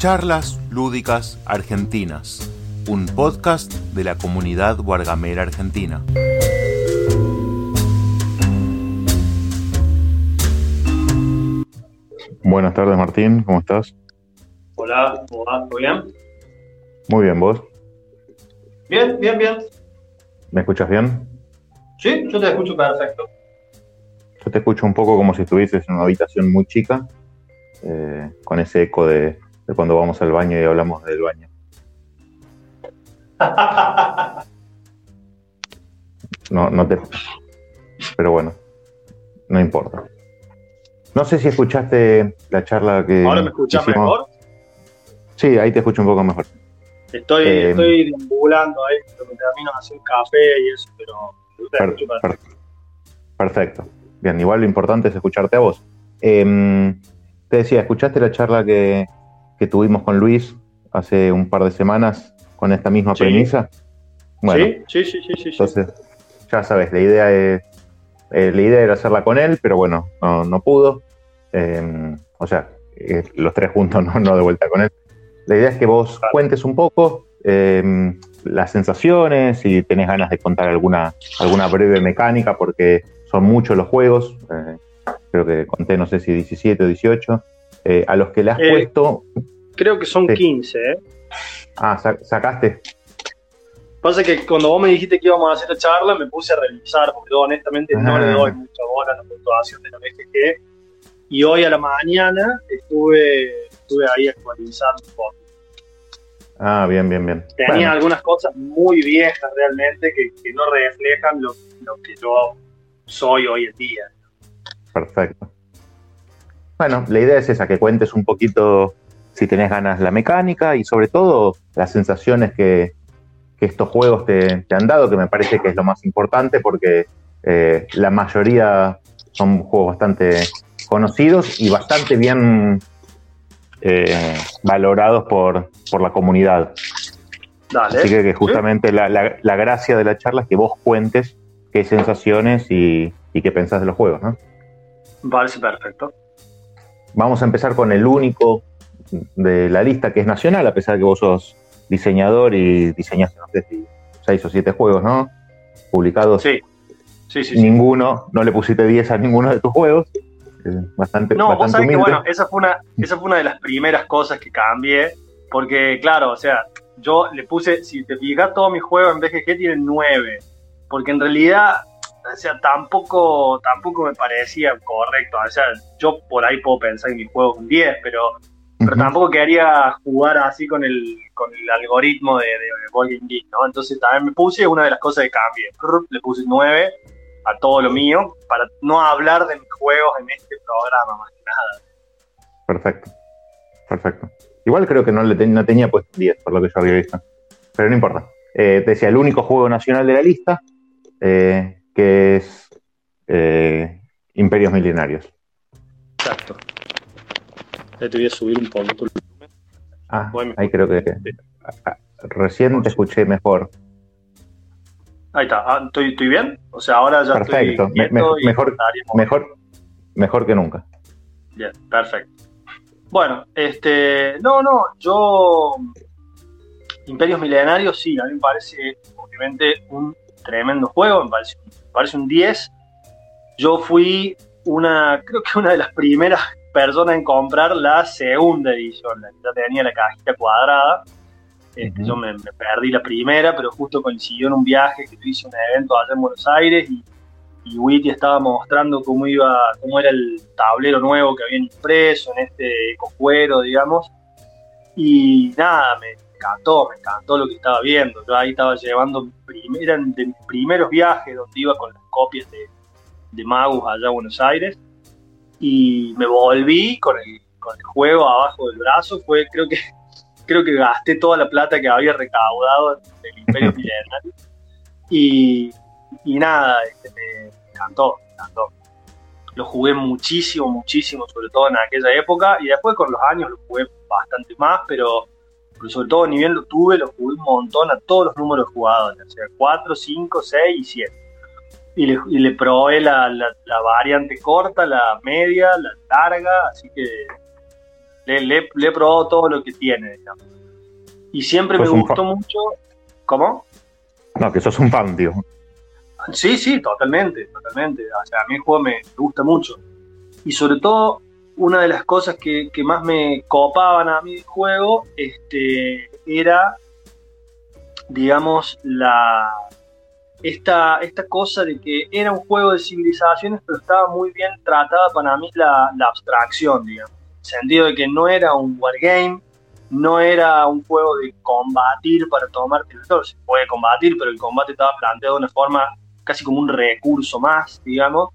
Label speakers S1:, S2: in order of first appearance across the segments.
S1: Charlas Lúdicas Argentinas, un podcast de la comunidad Guargamera Argentina. Buenas tardes Martín, ¿cómo estás?
S2: Hola, ¿cómo vas? ¿Todo bien?
S1: Muy bien, ¿vos?
S2: Bien, bien, bien.
S1: ¿Me escuchas bien?
S2: Sí, yo te escucho perfecto.
S1: Yo te escucho un poco como si estuvieses en una habitación muy chica, eh, con ese eco de, de cuando vamos al baño y hablamos del baño. No, no te. Pero bueno, no importa. No sé si escuchaste la charla que.
S2: ¿Ahora me escuchas
S1: hicimos.
S2: mejor?
S1: Sí, ahí te escucho un poco mejor.
S2: Estoy,
S1: Eh,
S2: estoy deambulando ahí, me termino de hacer café y eso, pero
S1: Per- per-
S2: perfecto.
S1: perfecto. Bien, igual lo importante es escucharte a vos. Em, te decía, ¿escuchaste la charla que, que tuvimos con Luis hace un par de semanas con esta misma
S2: Sí.
S1: premisa? Bueno,
S2: ¿Sí? sí, sí, sí,
S1: entonces, ya sabes, la idea es. eh, la idea era hacerla con él, pero bueno, no, no pudo. Em, o sea, eh, los tres juntos, no, no de vuelta con él. La idea es que vos cuentes un poco em, las sensaciones, si tenés ganas de contar alguna, alguna breve mecánica, porque son muchos los juegos. eh, creo que conté, no sé si 17 o 18. Eh, a los que le has
S2: Eh,
S1: puesto.
S2: Creo que son
S1: Sí.
S2: 15, ¿eh?
S1: Ah, sa- sacaste.
S2: Pasa que cuando vos me dijiste que íbamos a hacer la charla, me puse a revisar, porque yo honestamente no
S1: Ah.
S2: le doy mucha bola a la puntuación de la BGG. Y hoy a la mañana estuve, estuve ahí actualizando un poco.
S1: Ah, bien, bien, bien.
S2: Tenía
S1: Bueno.
S2: algunas cosas muy viejas realmente que, que no reflejan lo, lo que yo soy hoy en día.
S1: Perfecto. Bueno, la idea es esa, que cuentes un poquito, si tenés ganas, la mecánica y sobre todo las sensaciones que, que estos juegos te, te han dado, que me parece que es lo más importante porque eh, la mayoría son juegos bastante conocidos y bastante bien eh, valorados por, por la comunidad.
S2: Dale.
S1: Así que, que justamente la, la- la gracia de la charla es que vos cuentes qué sensaciones y, y qué pensás de los juegos, ¿no?
S2: Parece perfecto.
S1: Vamos a empezar con el único de la lista que es nacional, a pesar de que vos sos diseñador y diseñaste, no sé seis o siete juegos, ¿no? Publicados.
S2: Sí. Sí, sí, sí.
S1: Ninguno, no le pusiste 10 a ninguno de tus juegos. Bastante,
S2: No, vos
S1: bastante
S2: sabés que, bueno, esa fue, una, esa fue una de las primeras cosas que cambié, porque, claro, o sea, yo le puse, si te fijas, todos mis juegos en BGG tienen 9, porque en realidad, o sea, tampoco, tampoco me parecía correcto, o sea, yo por ahí puedo pensar en mis juegos con 10, pero, pero tampoco quería jugar así con el, con el algoritmo de, de, de Geek, ¿no? Entonces también me puse una de las cosas que cambié, Prr, le puse 9 a todo lo mío, para no hablar de mis juegos en este programa, más que nada.
S1: Perfecto. Perfecto. Igual creo que no, le ten- no tenía puesto 10, por lo que yo había visto. Pero no importa. Eh, te decía, el único juego nacional de la lista, eh, que es eh, Imperios Milenarios.
S2: Exacto. Te voy a subir un poquito.
S1: Ah,
S2: Bueno.
S1: ahí creo que... ah, ah, Recién te escuché mejor.
S2: Ahí está. Ah, ¿estoy, estoy bien? O sea, ahora ya
S1: Perfecto.
S2: estoy
S1: Me-
S2: quieto
S1: me-
S2: y
S1: mejor- Mejor, mejor que nunca.
S2: Bien, perfecto. Bueno, este, no, no, yo Imperios Milenarios sí, a mí me parece obviamente un tremendo juego, me parece, me parece un 10. Yo fui una, creo que una de las primeras personas en comprar la segunda edición, la que ya tenía la cajita cuadrada. Este. Yo me, me perdí la primera, pero justo coincidió en un viaje que yo hice un evento allá en Buenos Aires y y Witty estaba mostrando cómo iba, cómo era el tablero nuevo que habían impreso en este ecocuero, digamos. Y nada, me encantó, me encantó lo que estaba viendo. Yo ahí estaba llevando, eran de mis primeros viajes donde iba con las copias de, de Magus allá a Buenos Aires. Y me volví con el, con el juego abajo del brazo. Fue, creo que, creo que gasté toda la plata que había recaudado del Imperio Milenario. Y, y nada, este, me encantó, me encantó. Lo jugué muchísimo, muchísimo, sobre todo en aquella época, y después con los años lo jugué bastante más, pero, pero sobre todo ni bien lo tuve, lo jugué un montón a todos los números jugados, o sea, 4, 5, 6 y 7. Y le, y le probé la, la- la variante corta, la media, la larga, así que Le, le- le he probado todo lo que tiene, digamos. Y siempre me gustó mucho. ¿Cómo?
S1: No, que sos un fan, digo.
S2: Sí, sí, totalmente, totalmente. O sea, a mí el juego me gusta mucho. Y sobre todo, una de las cosas que, más me copaban a mí del juego este, era, digamos, la esta, esta cosa de que era un juego de civilizaciones, pero estaba muy bien tratada para mí la, la abstracción, digamos. En el sentido de que no era un wargame, no era un juego de combatir para tomar territorio. Se puede combatir, pero el combate estaba planteado de una forma casi como un recurso más, digamos.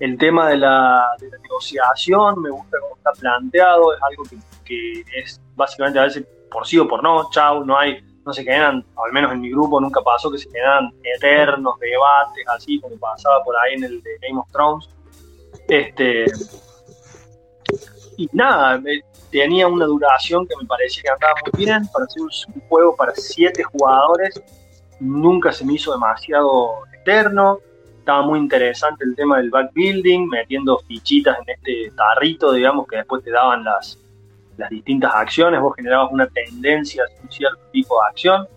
S2: El tema de la, de la negociación me gusta cómo está planteado, es algo que, es básicamente a veces por sí o por no, chau, no hay, no se generan, al menos en mi grupo nunca pasó que se generan eternos debates así como pasaba por ahí en el de Game of Thrones. Este, y nada, tenía una duración que me parecía que andaba muy bien para un, un juego para siete jugadores. Nunca se me hizo demasiado eterno. Estaba muy interesante el tema del backbuilding, metiendo fichitas en este tarrito, digamos, que después te daban las, las distintas acciones. Vos generabas una tendencia a un cierto tipo de acción.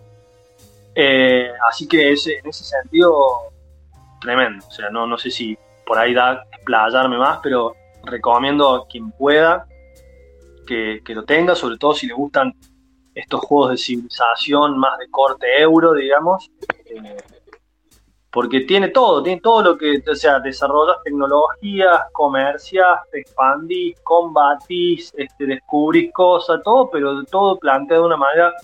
S2: Eh, así que ese, en ese sentido, tremendo. O sea, no, no sé si por ahí da explayarme más, pero recomiendo a quien pueda que, que lo tenga, sobre todo si le gustan estos juegos de civilización más de corte euro, digamos, eh, porque tiene todo, tiene todo lo que, o sea, desarrollas tecnologías, comercias, te expandís, combatís, este, descubrís cosas, todo, pero todo planteado de una manera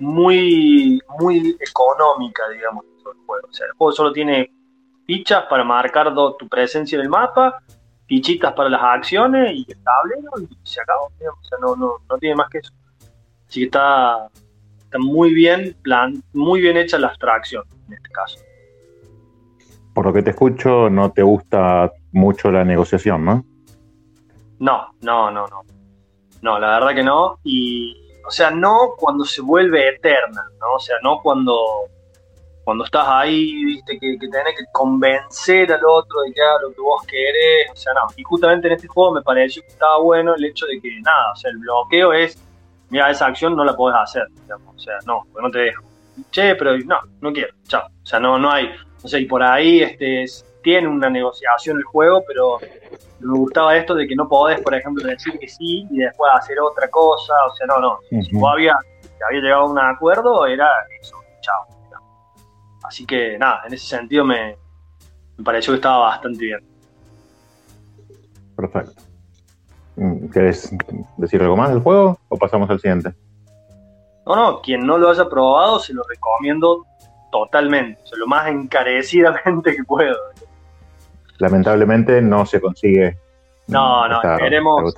S2: muy, muy económica, digamos, el juego. O sea, el juego solo tiene fichas para marcar tu presencia en el mapa, fichitas para las acciones y el tablero y se acabó. digamos. O sea, no, no, no tiene más que eso. Así que está, está muy bien plan, muy bien hecha la abstracción en este caso.
S1: Por lo que te escucho, no te gusta mucho la negociación, ¿no?
S2: No, no, no, no. No, la verdad que no. Y, o sea, no cuando se vuelve eterna, ¿no? O sea, no cuando, cuando estás ahí, viste, que, que tenés que convencer al otro de que haga lo que vos querés. O sea, no. Y justamente en este juego me pareció que estaba bueno el hecho de que, nada, o sea, el bloqueo es, mira, esa acción no la podés hacer, digamos. O sea, no, porque no te dejo. Che, pero no, no quiero, chao. O sea, no, no hay. O sea, y por ahí este, es- tiene una negociación el juego, pero me gustaba esto de que no podés, por ejemplo, decir que sí y después hacer otra cosa. O sea, no, no. Si vos había, había llegado a un acuerdo, era eso, chao. Así que nada, en ese sentido me, me pareció que estaba bastante bien.
S1: Perfecto. Mm, ¿Querés decir algo más del juego o pasamos al siguiente?
S2: No, no, quien no lo haya probado se lo recomiendo totalmente, o sea, lo más encarecidamente que puedo.
S1: Lamentablemente no se consigue.
S2: No, no,
S1: esta-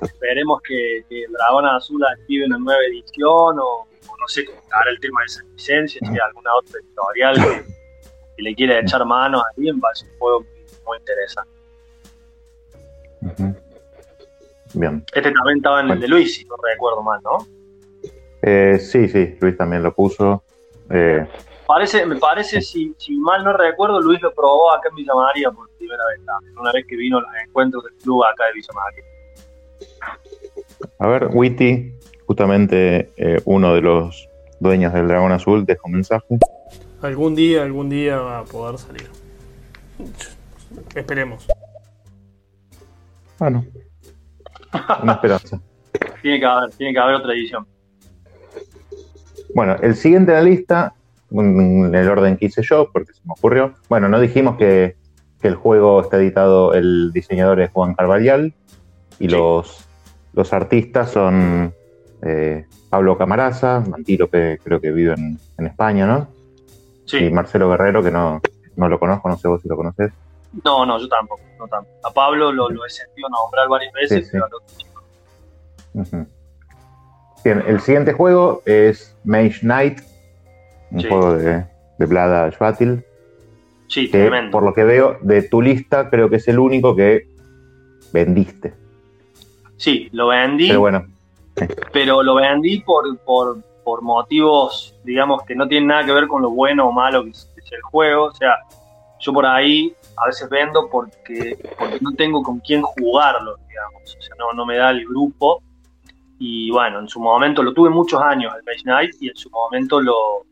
S2: esperemos, que, que Dragón Azul active una nueva edición o, o no sé cómo estará el tema de esa licencia, si hay alguna otra editorial que, que le quiera echar mano a alguien, va a ser un juego muy, muy interesante.
S1: Bien.
S2: Este también estaba en el de Luis, si no recuerdo mal, ¿no?
S1: Eh, sí, sí, Luis también lo puso. Eh,
S2: Parece, me parece, si, si mal no recuerdo, Luis lo probó acá en Villa María por primera vez, también, una vez que vino a los encuentros del club acá de Villa María.
S1: a ver, Witty, justamente eh, uno de los dueños del Dragón Azul, dejó un mensaje.
S3: Algún día, algún día va a poder salir. Esperemos.
S1: Bueno, una esperanza.
S2: Tiene que haber, tiene que haber otra edición.
S1: Bueno, el siguiente en la lista, en el orden que hice yo, porque se me ocurrió. Bueno, no dijimos que, que el juego está editado, el diseñador es Juan Carvajal y
S2: Sí.
S1: los, los artistas son eh, Pablo Camaraza, Antílope, creo que vive en, en España, ¿no? Y
S2: Sí,
S1: Marcelo Guerrero, que no, no lo conozco, no sé vos si lo conoces.
S2: no, no, yo tampoco, no tampoco. A Pablo lo, lo he sentido nombrar varias veces,
S1: Sí, sí.
S2: pero al otro chico.
S1: Ujú. Bien, el siguiente juego es Mage Knight, un
S2: Sí.
S1: juego de, de Vlada Schvatil.
S2: Sí,
S1: que
S2: tremendo.
S1: por lo que veo de tu lista creo que es el único que vendiste.
S2: Sí, lo vendí,
S1: Pero bueno,
S2: pero lo vendí por, por, por motivos, digamos, que no tienen nada que ver con lo bueno o malo que es, que es el juego. O sea, yo por ahí a veces vendo porque, porque no tengo con quién jugarlo, digamos. O sea, no, no me da el grupo. Y bueno, en su momento lo tuve muchos años el Mage Knight y en su momento lo,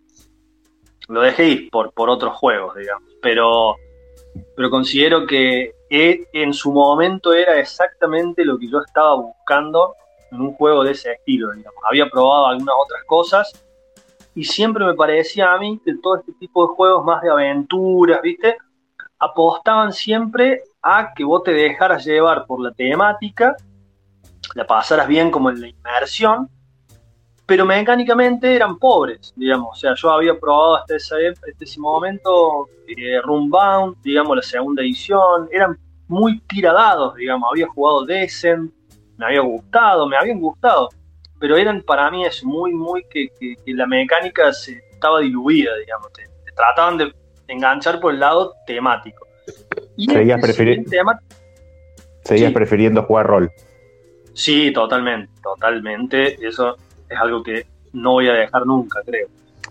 S2: lo dejé ir por, por otros juegos, digamos. Pero, pero considero que en su momento era exactamente lo que yo estaba buscando en un juego de ese estilo. Había probado algunas otras cosas y siempre me parecía a mí que todo este tipo de juegos más de aventuras, ¿viste? Apostaban siempre a que vos te dejaras llevar por la temática la pasaras bien como en la inmersión, pero mecánicamente eran pobres, digamos. O sea, yo había probado hasta ese, ese momento eh, Runbound, digamos, la segunda edición, eran muy tiradados, digamos. Había jugado Descent, me había gustado, me habían gustado, pero eran para mí es muy, muy que, la mecánica se estaba diluida, digamos. Te, trataban de enganchar por el lado temático.
S1: Y seguías, seguías prefiriendo jugar rol.
S2: Sí, totalmente, totalmente. Eso es algo que no voy a dejar nunca, creo.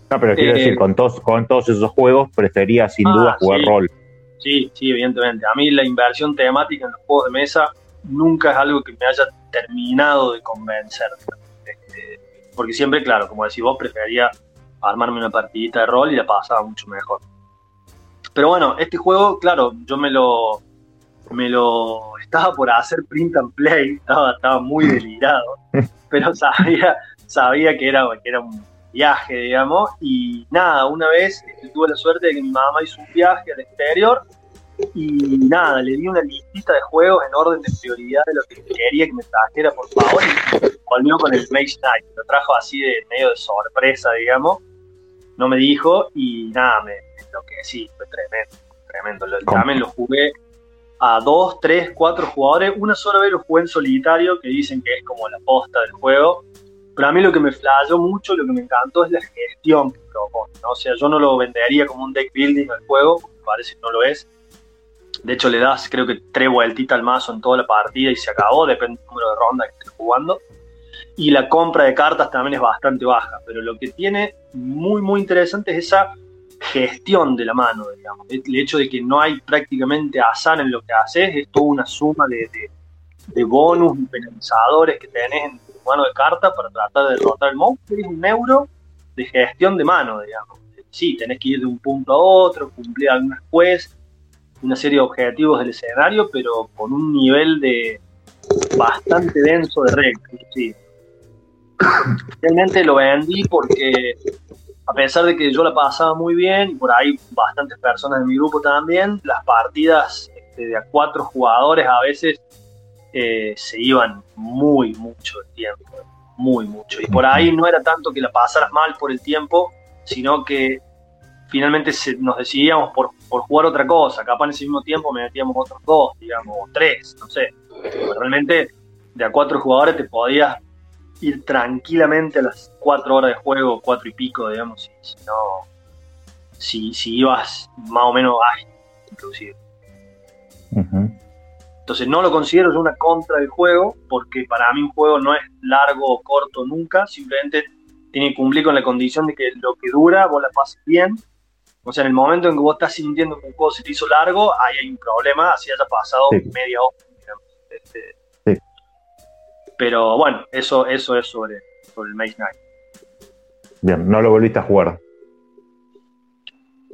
S1: No, pero quiero decir, eh, con todos, con todos esos juegos prefería sin duda ah, jugar rol.
S2: Sí, sí, evidentemente. A mí la inversión temática en los juegos de mesa nunca es algo que me haya terminado de convencer. Este, porque siempre, claro, como decís vos, prefería armarme una partidita de rol y la pasaba mucho mejor. Pero bueno, este juego, claro, yo me lo, me lo estaba por hacer print and play, estaba, estaba muy delirado, pero sabía, sabía que era, que era un viaje, digamos, y nada, una vez tuve la suerte de que mi mamá hizo un viaje al exterior y nada, le di una listita de juegos en orden de prioridad de lo que quería que me trajera, por favor, y volvió con el Mage Knight, lo trajo así de medio de sorpresa, digamos, no me dijo y nada, me, lo que sí, fue tremendo, tremendo, lo, también lo jugué a dos, tres, cuatro jugadores. Una sola vez lo jugué en solitario, que dicen que es como la posta del juego. Pero a mí lo que me flayó mucho, lo que me encantó es la gestión que propone. O sea, yo no lo vendería como un deck building al juego, porque parece que no lo es. De hecho, le das creo que tres vueltitas al mazo en toda la partida y se acabó, depende del número de rondas que estés jugando. Y la compra de cartas también es bastante baja, pero lo que tiene muy, muy interesante es esa gestión de la mano, digamos. El hecho de que no hay prácticamente azar en lo que haces, es toda una suma de, de, bonus y penalizadores que tenés en mano de carta para tratar de derrotar el monstruo. Es un euro de gestión de mano, digamos. Sí, tenés que ir de un punto a otro, cumplir algunas quests, una serie de objetivos del escenario, pero con un nivel de bastante denso de reglas. Realmente lo vendí porque a pesar de que yo la pasaba muy bien y por ahí bastantes personas de mi grupo también, las partidas este, de a cuatro jugadores a veces eh, se iban muy mucho el tiempo, muy mucho. Y por ahí no era tanto que la pasaras mal por el tiempo, sino que finalmente nos decidíamos por, jugar otra cosa. Capaz en ese mismo tiempo me metíamos otros dos, digamos, o tres, no sé. realmente de a cuatro jugadores te podías ir tranquilamente a las cuatro horas de juego, cuatro y pico, digamos, si, no, si, si, ibas más o menos ágil, inclusive. Entonces no lo considero yo una contra del juego, porque para mí un juego no es largo o corto nunca, simplemente tiene que cumplir con la condición de que lo que dura vos la pases bien. O sea, en el momento en que vos estás sintiendo que un juego se te hizo largo, ahí hay un problema, así haya pasado media hora. Este, pero bueno, eso, eso es sobre, el Maze Knight.
S1: Bien, no lo volviste a jugar.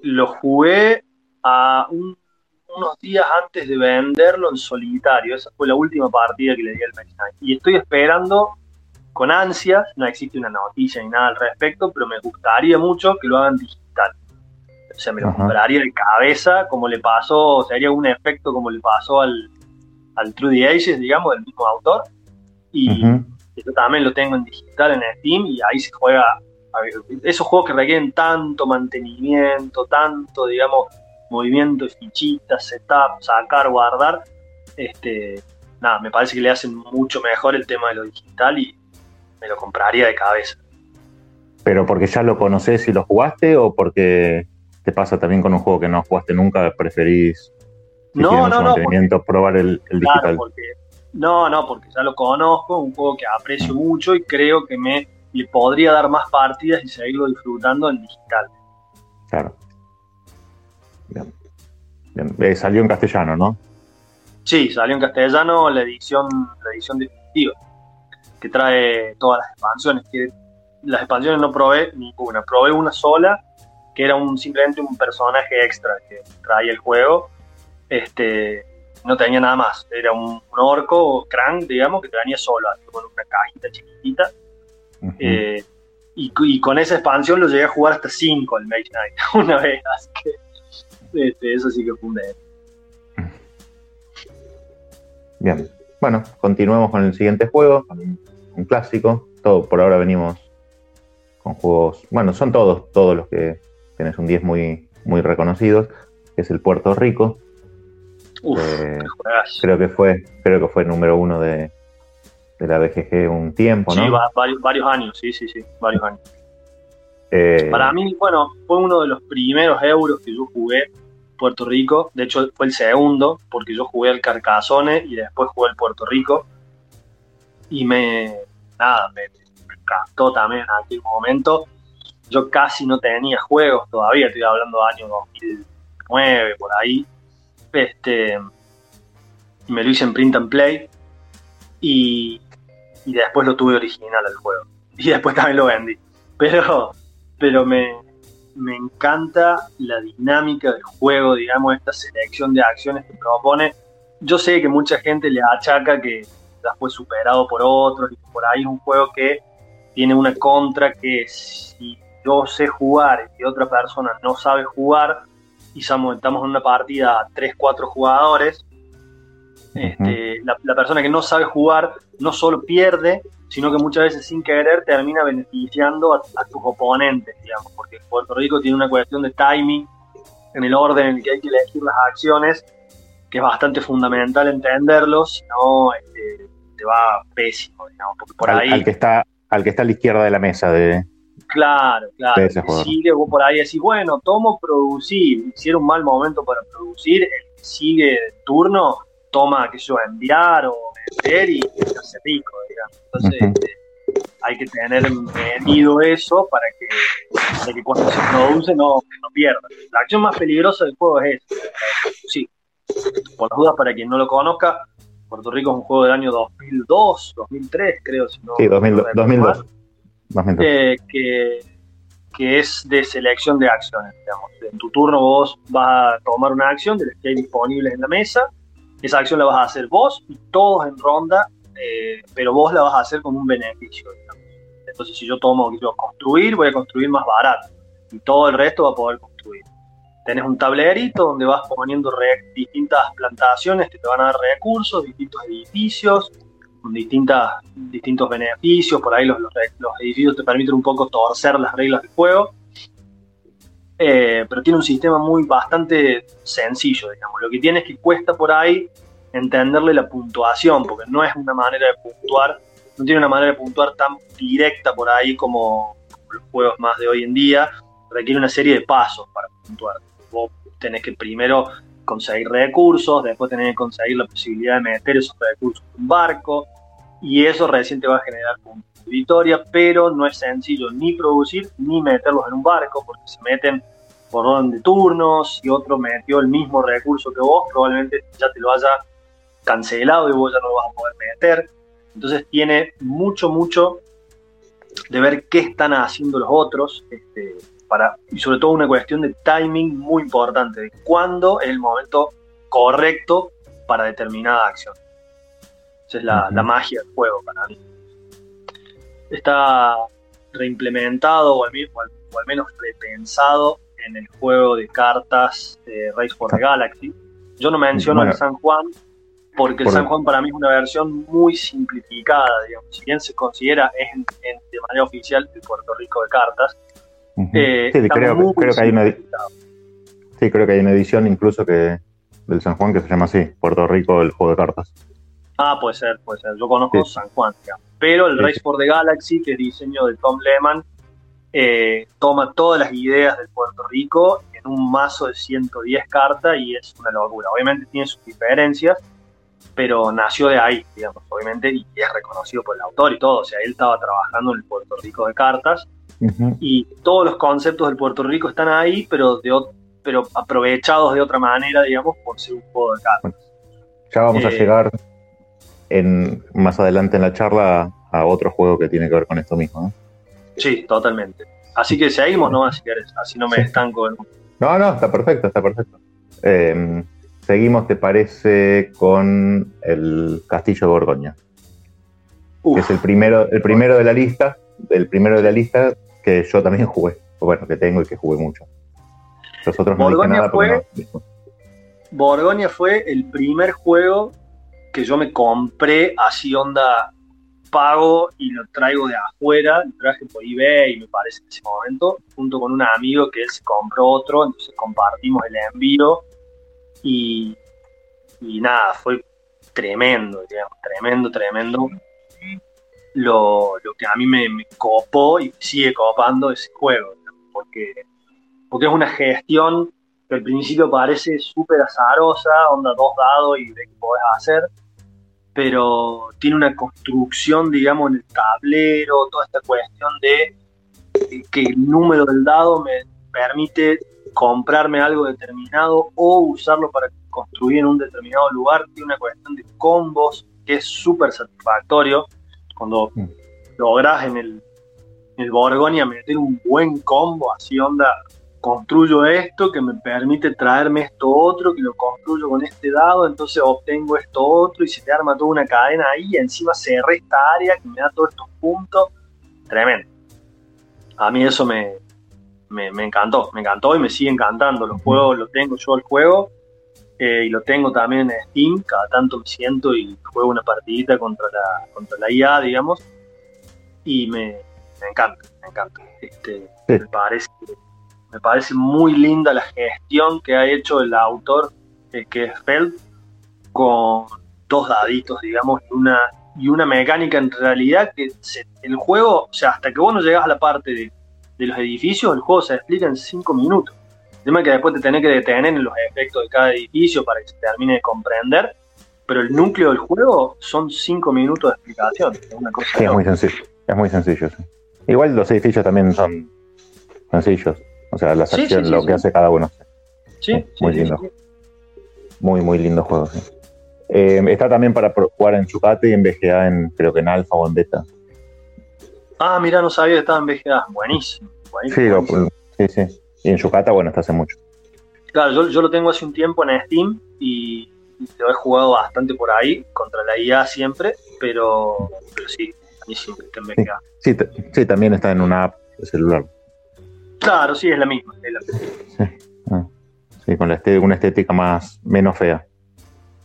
S2: Lo jugué a unos días antes de venderlo en solitario. Esa fue la última partida que le di al Knight. Y estoy esperando con ansias, no existe una noticia ni nada al respecto, pero me gustaría mucho que lo hagan digital. O sea, me lo compraría de cabeza, como le pasó, sería un efecto como le pasó al, al True the Ages, digamos, del mismo autor y yo también lo tengo en digital en Steam y ahí se juega esos juegos que requieren tanto mantenimiento, tanto, digamos, movimiento de fichitas, setup, sacar, guardar, este, nada, me parece que le hacen mucho mejor el tema de lo digital y me lo compraría de cabeza.
S1: ¿Pero porque ya lo conoces y lo jugaste o porque te pasa también con un juego que no jugaste nunca, preferís
S2: no, no, no,
S1: probar el, el digital?
S2: Porque no, no, porque ya lo conozco, un juego que aprecio mucho y creo que me le podría dar más partidas y seguirlo disfrutando en digital.
S1: Claro. Bien. Bien. Eh, salió en castellano, ¿no?
S2: Sí, salió en castellano la edición, la edición definitiva. que trae todas las expansiones. Que las expansiones no probé ninguna, probé una sola, que era un, simplemente un personaje extra que traía el juego. Este, no tenía nada más, era un, orco crank, digamos, que te venía solo, con una cajita chiquitita. Eh, y, con esa expansión lo llegué a jugar hasta 5 el Mage Knight una vez, así que este, eso sí que fue un
S1: Bien, bueno, continuemos con el siguiente juego, un clásico. Todo, por ahora venimos con juegos, bueno, son todos, todos los que tenés un 10 muy, muy reconocidos, que es el Puerto Rico. Eh, creo que fue, creo que fue el número uno de, de la BGG un tiempo, ¿no?
S2: Sí, varios, años, sí, sí, sí, varios años. Eh, Para mí, bueno, fue uno de los primeros euros que yo jugué Puerto Rico. De hecho, fue el segundo, porque yo jugué el Carcassonne y después jugué el Puerto Rico. Y me, nada, me, encantó también en aquel momento. Yo casi no tenía juegos todavía, estoy hablando de año 2009, por ahí. Este, me lo hice en print and play. Y, y después lo tuve original el juego. Y después también lo vendí. Pero, pero me, me encanta la dinámica del juego, digamos, esta selección de acciones que propone. Yo sé que mucha gente le achaca que ya fue superado por otros y por ahí es un juego que tiene una contra que si yo sé jugar y otra persona no sabe jugar y estamos en una partida a 3, 4 jugadores, este, la, persona que no sabe jugar no solo pierde, sino que muchas veces sin querer termina beneficiando a, tus oponentes, digamos, porque Puerto Rico tiene una cuestión de timing en el orden en el que hay que elegir las acciones, que es bastante fundamental entenderlo, si no este, te va pésimo, digamos, porque por ahí...
S1: Al que, está, al que está a la izquierda de la mesa de...
S2: Claro, claro. sigue vos por ahí decís, bueno, tomo producir, si era un mal momento para producir, el que sigue turno toma, que yo, enviar o vender y hacerse rico, digamos. Entonces, este, hay que tener medido eso para que, que cuando se produce no, no pierda. La acción más peligrosa del juego es esa, sí. Por las dudas, para quien no lo conozca, Puerto Rico es un juego del año 2002, 2003, creo. Si no,
S1: sí, 2002. 2002.
S2: Eh, que, que es de selección de acciones. Digamos. En tu turno vos vas a tomar una acción de las que hay disponibles en la mesa esa acción la vas a hacer vos y todos en ronda, eh, pero vos la vas a hacer como un beneficio. Entonces, si yo tomo quiero construir, voy a construir más barato y todo el resto va a poder construir. Tenés un tablerito donde vas poniendo distintas plantaciones que te van a dar recursos, distintos edificios, con distintas, distintos beneficios. Por ahí los, los, los edificios te permiten un poco torcer las reglas del juego eh, pero tiene un sistema muy bastante sencillo, digamos. Lo que tiene es que cuesta por ahí entenderle la puntuación, porque no es una manera de puntuar, no tiene una manera de puntuar tan directa por ahí como, los juegos más de hoy en día, requiere una serie de pasos para puntuar. Vos tenés que primero conseguir recursos, después tenés que conseguir la posibilidad de meter esos recursos en un barco, y eso recién te va a generar puntos de victoria, pero no es sencillo ni producir ni meterlos en un barco, porque se meten por orden de turnos, y otro metió el mismo recurso que vos, probablemente ya te lo haya cancelado y vos ya no lo vas a poder meter. Entonces tiene mucho, mucho de ver qué están haciendo los otros, este, para, y sobre todo una cuestión de timing muy importante, de cuándo es el momento correcto para determinada acción. Esa es la, la magia del juego para mí. Está reimplementado o al, o al menos repensado en el juego de cartas de Race for the Galaxy. Yo no menciono el San Juan porque el San Juan para mí es una versión muy simplificada, digamos. Si bien se considera es de manera oficial el Puerto Rico de cartas.
S1: Eh, sí, creo, creo que hay una, sí, creo que hay una edición incluso que del San Juan que se llama así, Puerto Rico, el juego de cartas.
S2: Ah, puede ser, puede ser. Yo conozco San Juan, digamos. Pero el Race for the Galaxy, que es diseño de Tom Lehman, eh, toma todas las ideas del Puerto Rico en un mazo de 110 cartas y es una locura. Obviamente tiene sus diferencias, pero nació de ahí, digamos, obviamente, y es reconocido por el autor y todo. O sea, él estaba trabajando en el Puerto Rico de cartas y todos los conceptos del Puerto Rico están ahí, pero, de, pero aprovechados de otra manera, digamos, por ser un juego de cartas.
S1: ya vamos a eh, llegar en, más adelante en la charla a otro juego que tiene que ver con esto mismo. ¿no?
S2: Sí, totalmente. Así que seguimos nomás si querés, así no me
S1: Sí.
S2: estanco. en-
S1: No, no, está perfecto, está perfecto. Eh, seguimos, ¿te parece? Con el Castillo de Borgoña,
S2: Uf,
S1: que es el primero, el primero de la lista, el primero de la lista que yo también jugué, bueno, que tengo y que jugué mucho. Los otros no dije
S2: Borgoña
S1: nada,
S2: fue-
S1: no.
S2: Borgoña fue el primer juego que yo me compré así onda pago y lo traigo de afuera, lo traje por eBay me parece en ese momento, junto con un amigo que él se compró otro, entonces compartimos el envío y, y nada, fue tremendo, digamos, tremendo, tremendo. Lo, lo que a mí me, me copó y sigue copando ese juego, porque, porque es una gestión que al principio parece súper azarosa, onda dos dados y de qué podés hacer, pero tiene una construcción, digamos, en el tablero, toda esta cuestión de que el número del dado me permite comprarme algo determinado o usarlo para construir en un determinado lugar, tiene una cuestión de combos que es súper satisfactorio cuando
S1: Mm.
S2: logras en el, en el Borgoña meter un buen combo, así onda, construyo esto que me permite traerme esto otro, que lo construyo con este dado, entonces obtengo esto otro y se te arma toda una cadena ahí y encima cerré esta área que me da todos estos puntos. Tremendo. A mí eso me, me, me encantó, me encantó y me sigue encantando. Los juegos lo tengo yo el juego eh, y lo tengo también en Steam, cada tanto me siento y juego una partidita contra la, contra la IA, digamos, y me, me encanta, me encanta. Este,
S1: Sí.
S2: me, parece, me parece muy linda la gestión que ha hecho el autor, eh, que es Feld, con dos daditos, digamos, y una, y una mecánica en realidad que se- el juego, o sea, hasta que vos no llegas a la parte de, de los edificios, el juego se explica en cinco minutos. El tema es que después te tenés que detener en los efectos de cada edificio para que se termine de comprender, pero el núcleo del juego son cinco minutos de explicación. Es una cosa
S1: Sí, es muy sencillo. Es muy sencillo, sí. Igual los edificios también son sencillos. O sea, las
S2: Sí,
S1: acciones,
S2: sí, sí,
S1: lo que hace cada uno.
S2: Sí, sí,
S1: muy lindo. Muy, muy lindo juego, sí. Eh, está también para jugar en Chucate y en VGA, en, creo que en Alpha o en Beta.
S2: Ah, mira, no sabía que estaba en VGA. Buenísimo. buenísimo,
S1: Sí, lo- sí, sí. Y en Yucata, bueno, está hace mucho.
S2: Claro, yo, yo lo tengo hace un tiempo en Steam y, lo he jugado bastante por ahí, contra la IA siempre, pero, pero sí, buenísimo esté en VGA.
S1: Sí, sí, también está en una app de celular.
S2: Claro, sí, es la misma. es la misma.
S1: Ah, sí, con la este- una estética más menos fea.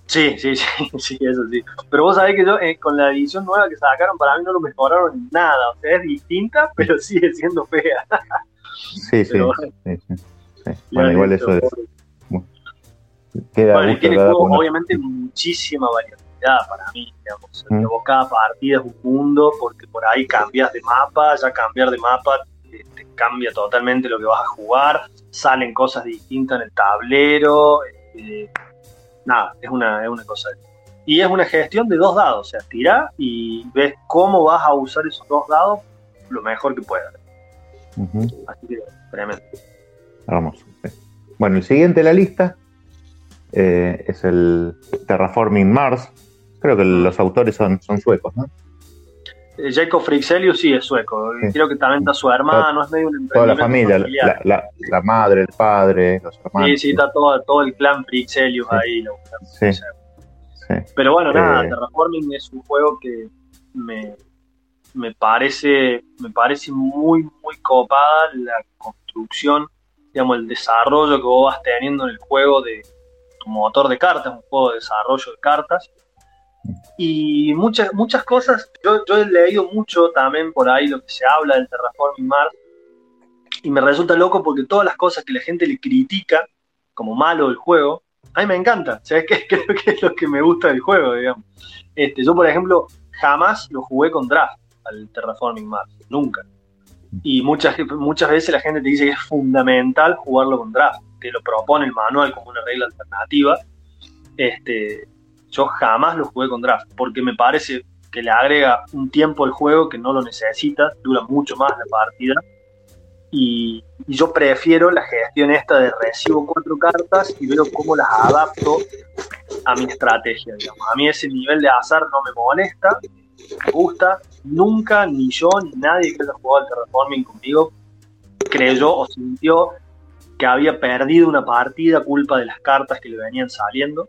S2: Sí, sí, sí, sí, eso sí. Pero vos sabés que yo, eh, con la edición nueva que sacaron, para mí no lo mejoraron nada. O sea, es distinta, pero sigue siendo fea.
S1: Sí, sí,
S2: Pero
S1: sí, sí, sí. Bueno, igual eso es. Queda
S2: Bueno, y
S1: gusto
S2: tiene juego,
S1: uno.
S2: obviamente muchísima variabilidad para mí, digamos.
S1: Mm.
S2: Vos cada partida es un mundo, porque por ahí cambias de mapa, ya cambiar de mapa te cambia totalmente lo que vas a jugar, salen cosas distintas en el tablero, eh, nada, es una, es una cosa. Y es una gestión de dos dados, o sea, tirá y ves cómo vas a usar esos dos dados lo mejor que puedas. Así que, tremendo.
S1: Sí. Bueno, el siguiente en la lista eh, es el Terraforming Mars. Creo que los autores son, son suecos, ¿no?
S2: Eh, Jacob Frixelius sí es sueco,
S1: Sí.
S2: creo que también está su hermano, es medio un
S1: Toda la familia, la,
S2: familiar.
S1: la- la madre, el padre, los hermanos.
S2: Sí, sí, está todo, todo el clan Frixelius
S1: Sí.
S2: ahí. lo-
S1: sí.
S2: Pero bueno, nada,
S1: Eh.
S2: Terraforming es un juego que me, me parece me parece muy, muy copada la construcción, digamos, el desarrollo que vos vas teniendo en el juego de tu motor de cartas, un juego de desarrollo de cartas. Y muchas, muchas cosas, yo, he leído mucho también por ahí lo que se habla del Terraforming Mars, y me resulta loco porque todas las cosas que la gente le critica como malo del juego, a mí me encanta. ¿Sabes qué? Creo que es lo que me gusta del juego, digamos. Este, yo, por ejemplo, jamás lo jugué con draft al Terraforming Mars. Nunca. Y muchas, muchas veces la gente te dice que es fundamental jugarlo con draft. Te lo propone el manual como una regla alternativa. Este, yo jamás lo jugué con draft porque me parece que le agrega un tiempo al juego que no lo necesita, dura mucho más la partida. Y, yo prefiero la gestión esta de recibo cuatro cartas y veo cómo las adapto a mi estrategia. A mí ese nivel de azar no me molesta, me gusta. Nunca, ni yo, ni nadie que haya jugado al Terraforming conmigo creyó o sintió que había perdido una partida culpa de las cartas que le venían saliendo.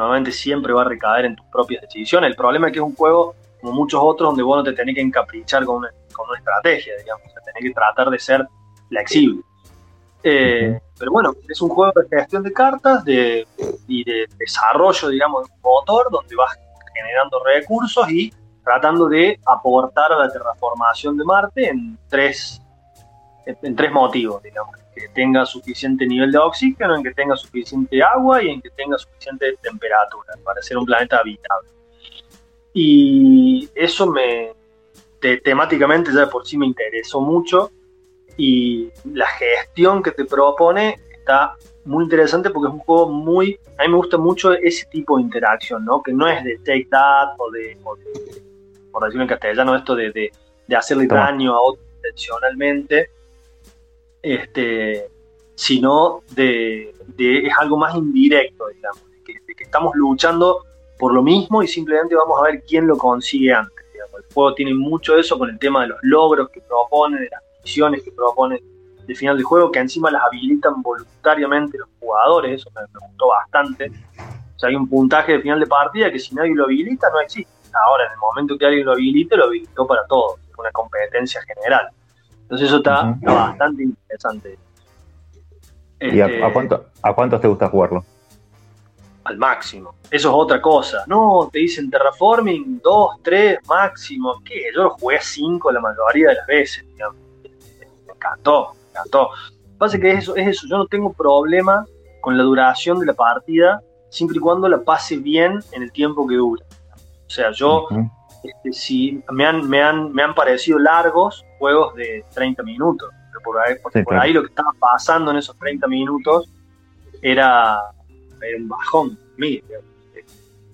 S2: Normalmente siempre va a recaer en tus propias decisiones. El problema es que es un juego, como muchos otros, donde vos no te tenés que encaprichar con una, con una estrategia, digamos. O sea, tenés que tratar de ser flexible. Eh, pero bueno, es un juego de gestión de cartas de, y de desarrollo, digamos, de un motor donde vas generando recursos y tratando de aportar a la terraformación de Marte en tres, en tres motivos, digamos. Que tenga suficiente nivel de oxígeno, en que tenga suficiente agua y en que tenga suficiente temperatura para ser un planeta habitable. Y eso me, temáticamente ya por sí me interesó mucho y la gestión que te propone está muy interesante porque es un juego muy, a mí me gusta mucho ese tipo de interacción, ¿no? Que no es de take that o de, por decirlo en castellano, esto de, de, hacerle daño a otro intencionalmente, este, sino de, es algo más indirecto, digamos, de que estamos luchando por lo mismo y simplemente vamos a ver quién lo consigue antes. El juego tiene mucho eso con el tema de los logros que propone, de las misiones que propone de final de juego, que encima las habilitan voluntariamente los jugadores, eso me, gustó bastante. O sea, hay un puntaje de final de partida que si nadie lo habilita no existe. Ahora, en el momento que alguien lo habilite, lo habilitó para todos, es una competencia general. Entonces eso está, bastante interesante.
S1: ¿Y a, este, cuánto, a cuántos te gusta jugarlo?
S2: al máximo. Eso es otra cosa. No, te dicen terraforming, 2, 3, máximo. ¿Qué? Yo lo jugué 5 la mayoría de las veces. Me encantó, me encantó. Lo que pasa es que es eso, es eso. Yo no tengo problema con la duración de la partida, siempre y cuando la pase bien en el tiempo que dura. O sea, yo, este, si me han, me, han, me han parecido largos juegos de 30 minutos. Pero por ahí, por ahí lo que estaba pasando en esos 30 minutos era un bajón.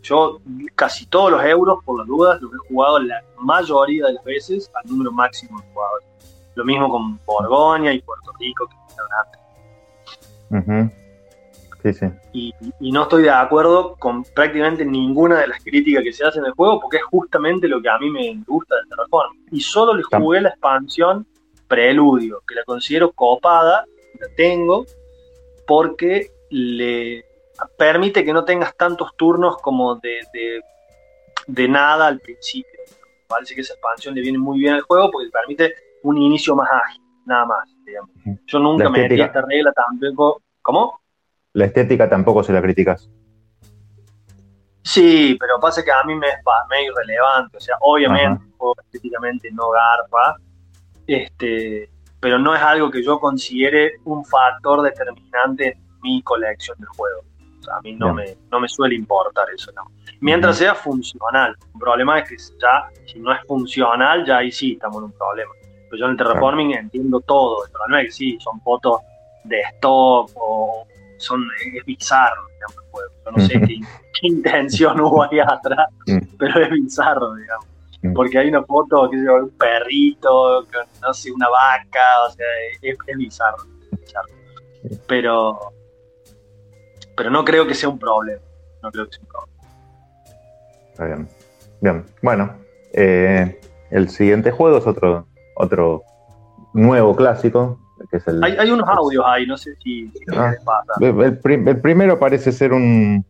S2: yo casi todos los euros, por las dudas, los he jugado la mayoría de las veces al número máximo de jugadores. Lo mismo con Borgoña y Puerto Rico, que antes. Sí, sí. Y, no estoy de acuerdo con prácticamente ninguna de las críticas que se hacen en el juego, porque es justamente lo que a mí me gusta del Terraform. Y solo le jugué la expansión Preludio, que la considero copada, la tengo, porque le permite que no tengas tantos turnos como de, de, nada al principio. Parece que esa expansión le viene muy bien al juego porque permite un inicio más ágil, nada más. Yo nunca me metí esta regla tampoco. ¿Cómo?
S1: La estética tampoco se la criticas.
S2: Sí, pero pasa que a mí me es medio irrelevante. O sea, obviamente, estéticamente no garpa. Este, pero no es algo que yo considere un factor determinante en mi colección de juegos a mí no me, no me suele importar eso, ¿no? Mientras sea funcional. El problema es que ya, si no es funcional, ya ahí sí estamos en un problema. Pero yo en el terraforming entiendo todo. El problema es que sí, son fotos de stock o son, es bizarro, digamos, el juego. Yo no sé qué, intención hubo ahí atrás, pero es bizarro, digamos. Porque hay una foto, que un perrito, no sé, una vaca, o sea, es, es bizarro, es bizarro. Pero, pero no creo que sea un problema. No creo que sea un problema.
S1: Está bien. Bien. Bueno, eh, el siguiente juego es otro, otro nuevo clásico. Que es el,
S2: hay, unos audios ahí, no sé si,
S1: ah, el, primero parece ser un.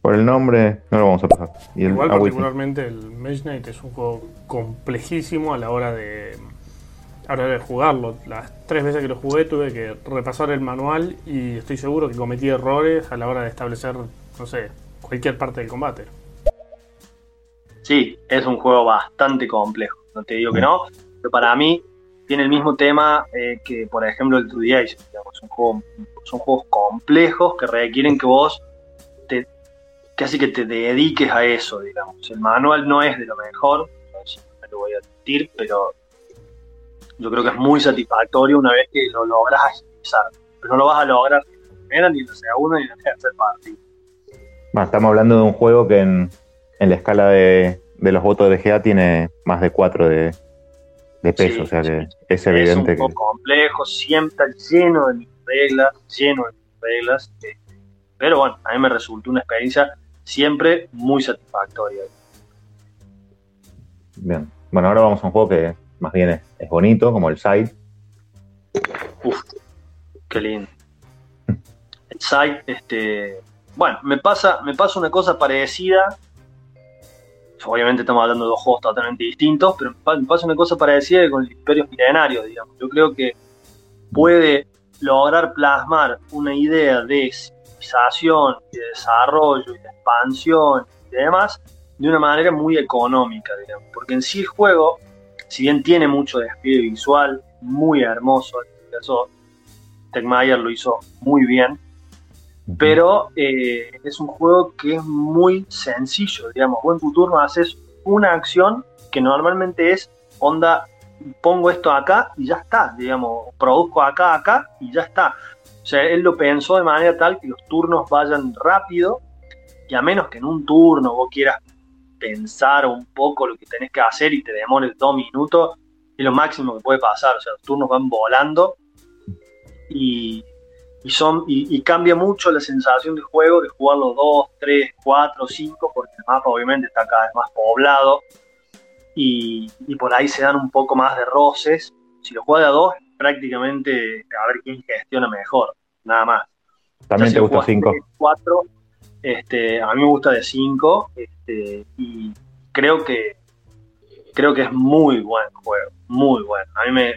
S1: Por el nombre, no lo vamos a pasar.
S3: Igual, particularmente, el Mage Knight es un juego complejísimo a la hora de ahora de jugarlo. Las tres veces que lo jugué tuve que repasar el manual y estoy seguro que cometí errores a la hora de establecer, no sé, cualquier parte del combate.
S2: Sí, es un juego bastante complejo, no te digo que no, pero para mí tiene el mismo tema eh, que, por ejemplo, el 2D Son, juegos, son juegos complejos que requieren que vos te, casi que te dediques a eso, digamos. El manual no es de lo mejor, no lo voy a admitir, pero yo creo que es muy satisfactorio una vez que lo logras agilizar. Pero no lo vas a lograr ni en la primera, ni en la segunda, ni en la tercera partida.
S1: Bueno, estamos hablando de un juego que en, la escala de, los votos de GA tiene más de 4 de, peso, o sea que es evidente
S2: es un poco complejo, siempre lleno de reglas, lleno de reglas. Eh, pero bueno, a mí me resultó una experiencia siempre muy satisfactoria.
S1: Bien. Bueno, ahora vamos a un juego que más bien es, bonito, como el Side.
S2: Uf, qué lindo. El Side, este. Bueno, me pasa, me pasa una cosa parecida. Obviamente estamos hablando de dos juegos totalmente distintos, pero me pasa una cosa parecida con el Imperio Milenario, digamos. Yo creo que puede lograr plasmar una idea de civilización, de desarrollo, de expansión y demás de una manera muy económica, digamos. Porque en sí el juego, si bien tiene mucho despliegue visual, muy hermoso, eso Techmayer lo hizo muy bien, pero eh, es un juego que es muy sencillo, digamos. Vos en tu turno haces una acción que normalmente es onda, pongo esto acá y ya está, digamos, produzco acá, acá y ya está. O sea, él lo pensó de manera tal que los turnos vayan rápido y a menos que en un turno vos quieras pensar un poco lo que tenés que hacer y te demores dos minutos, es lo máximo que puede pasar. O sea, los turnos van volando y, son, y, cambia mucho la sensación de juego de jugarlo dos, tres, cuatro, cinco, porque el mapa obviamente está cada vez más poblado y, por ahí se dan un poco más de roces. Si lo juega a dos, prácticamente a ver quién gestiona mejor, nada más.
S1: También te gusta cinco.
S2: Cuatro, este, a mí me gusta de 5 este, y creo que creo que es muy buen juego, muy bueno. A mí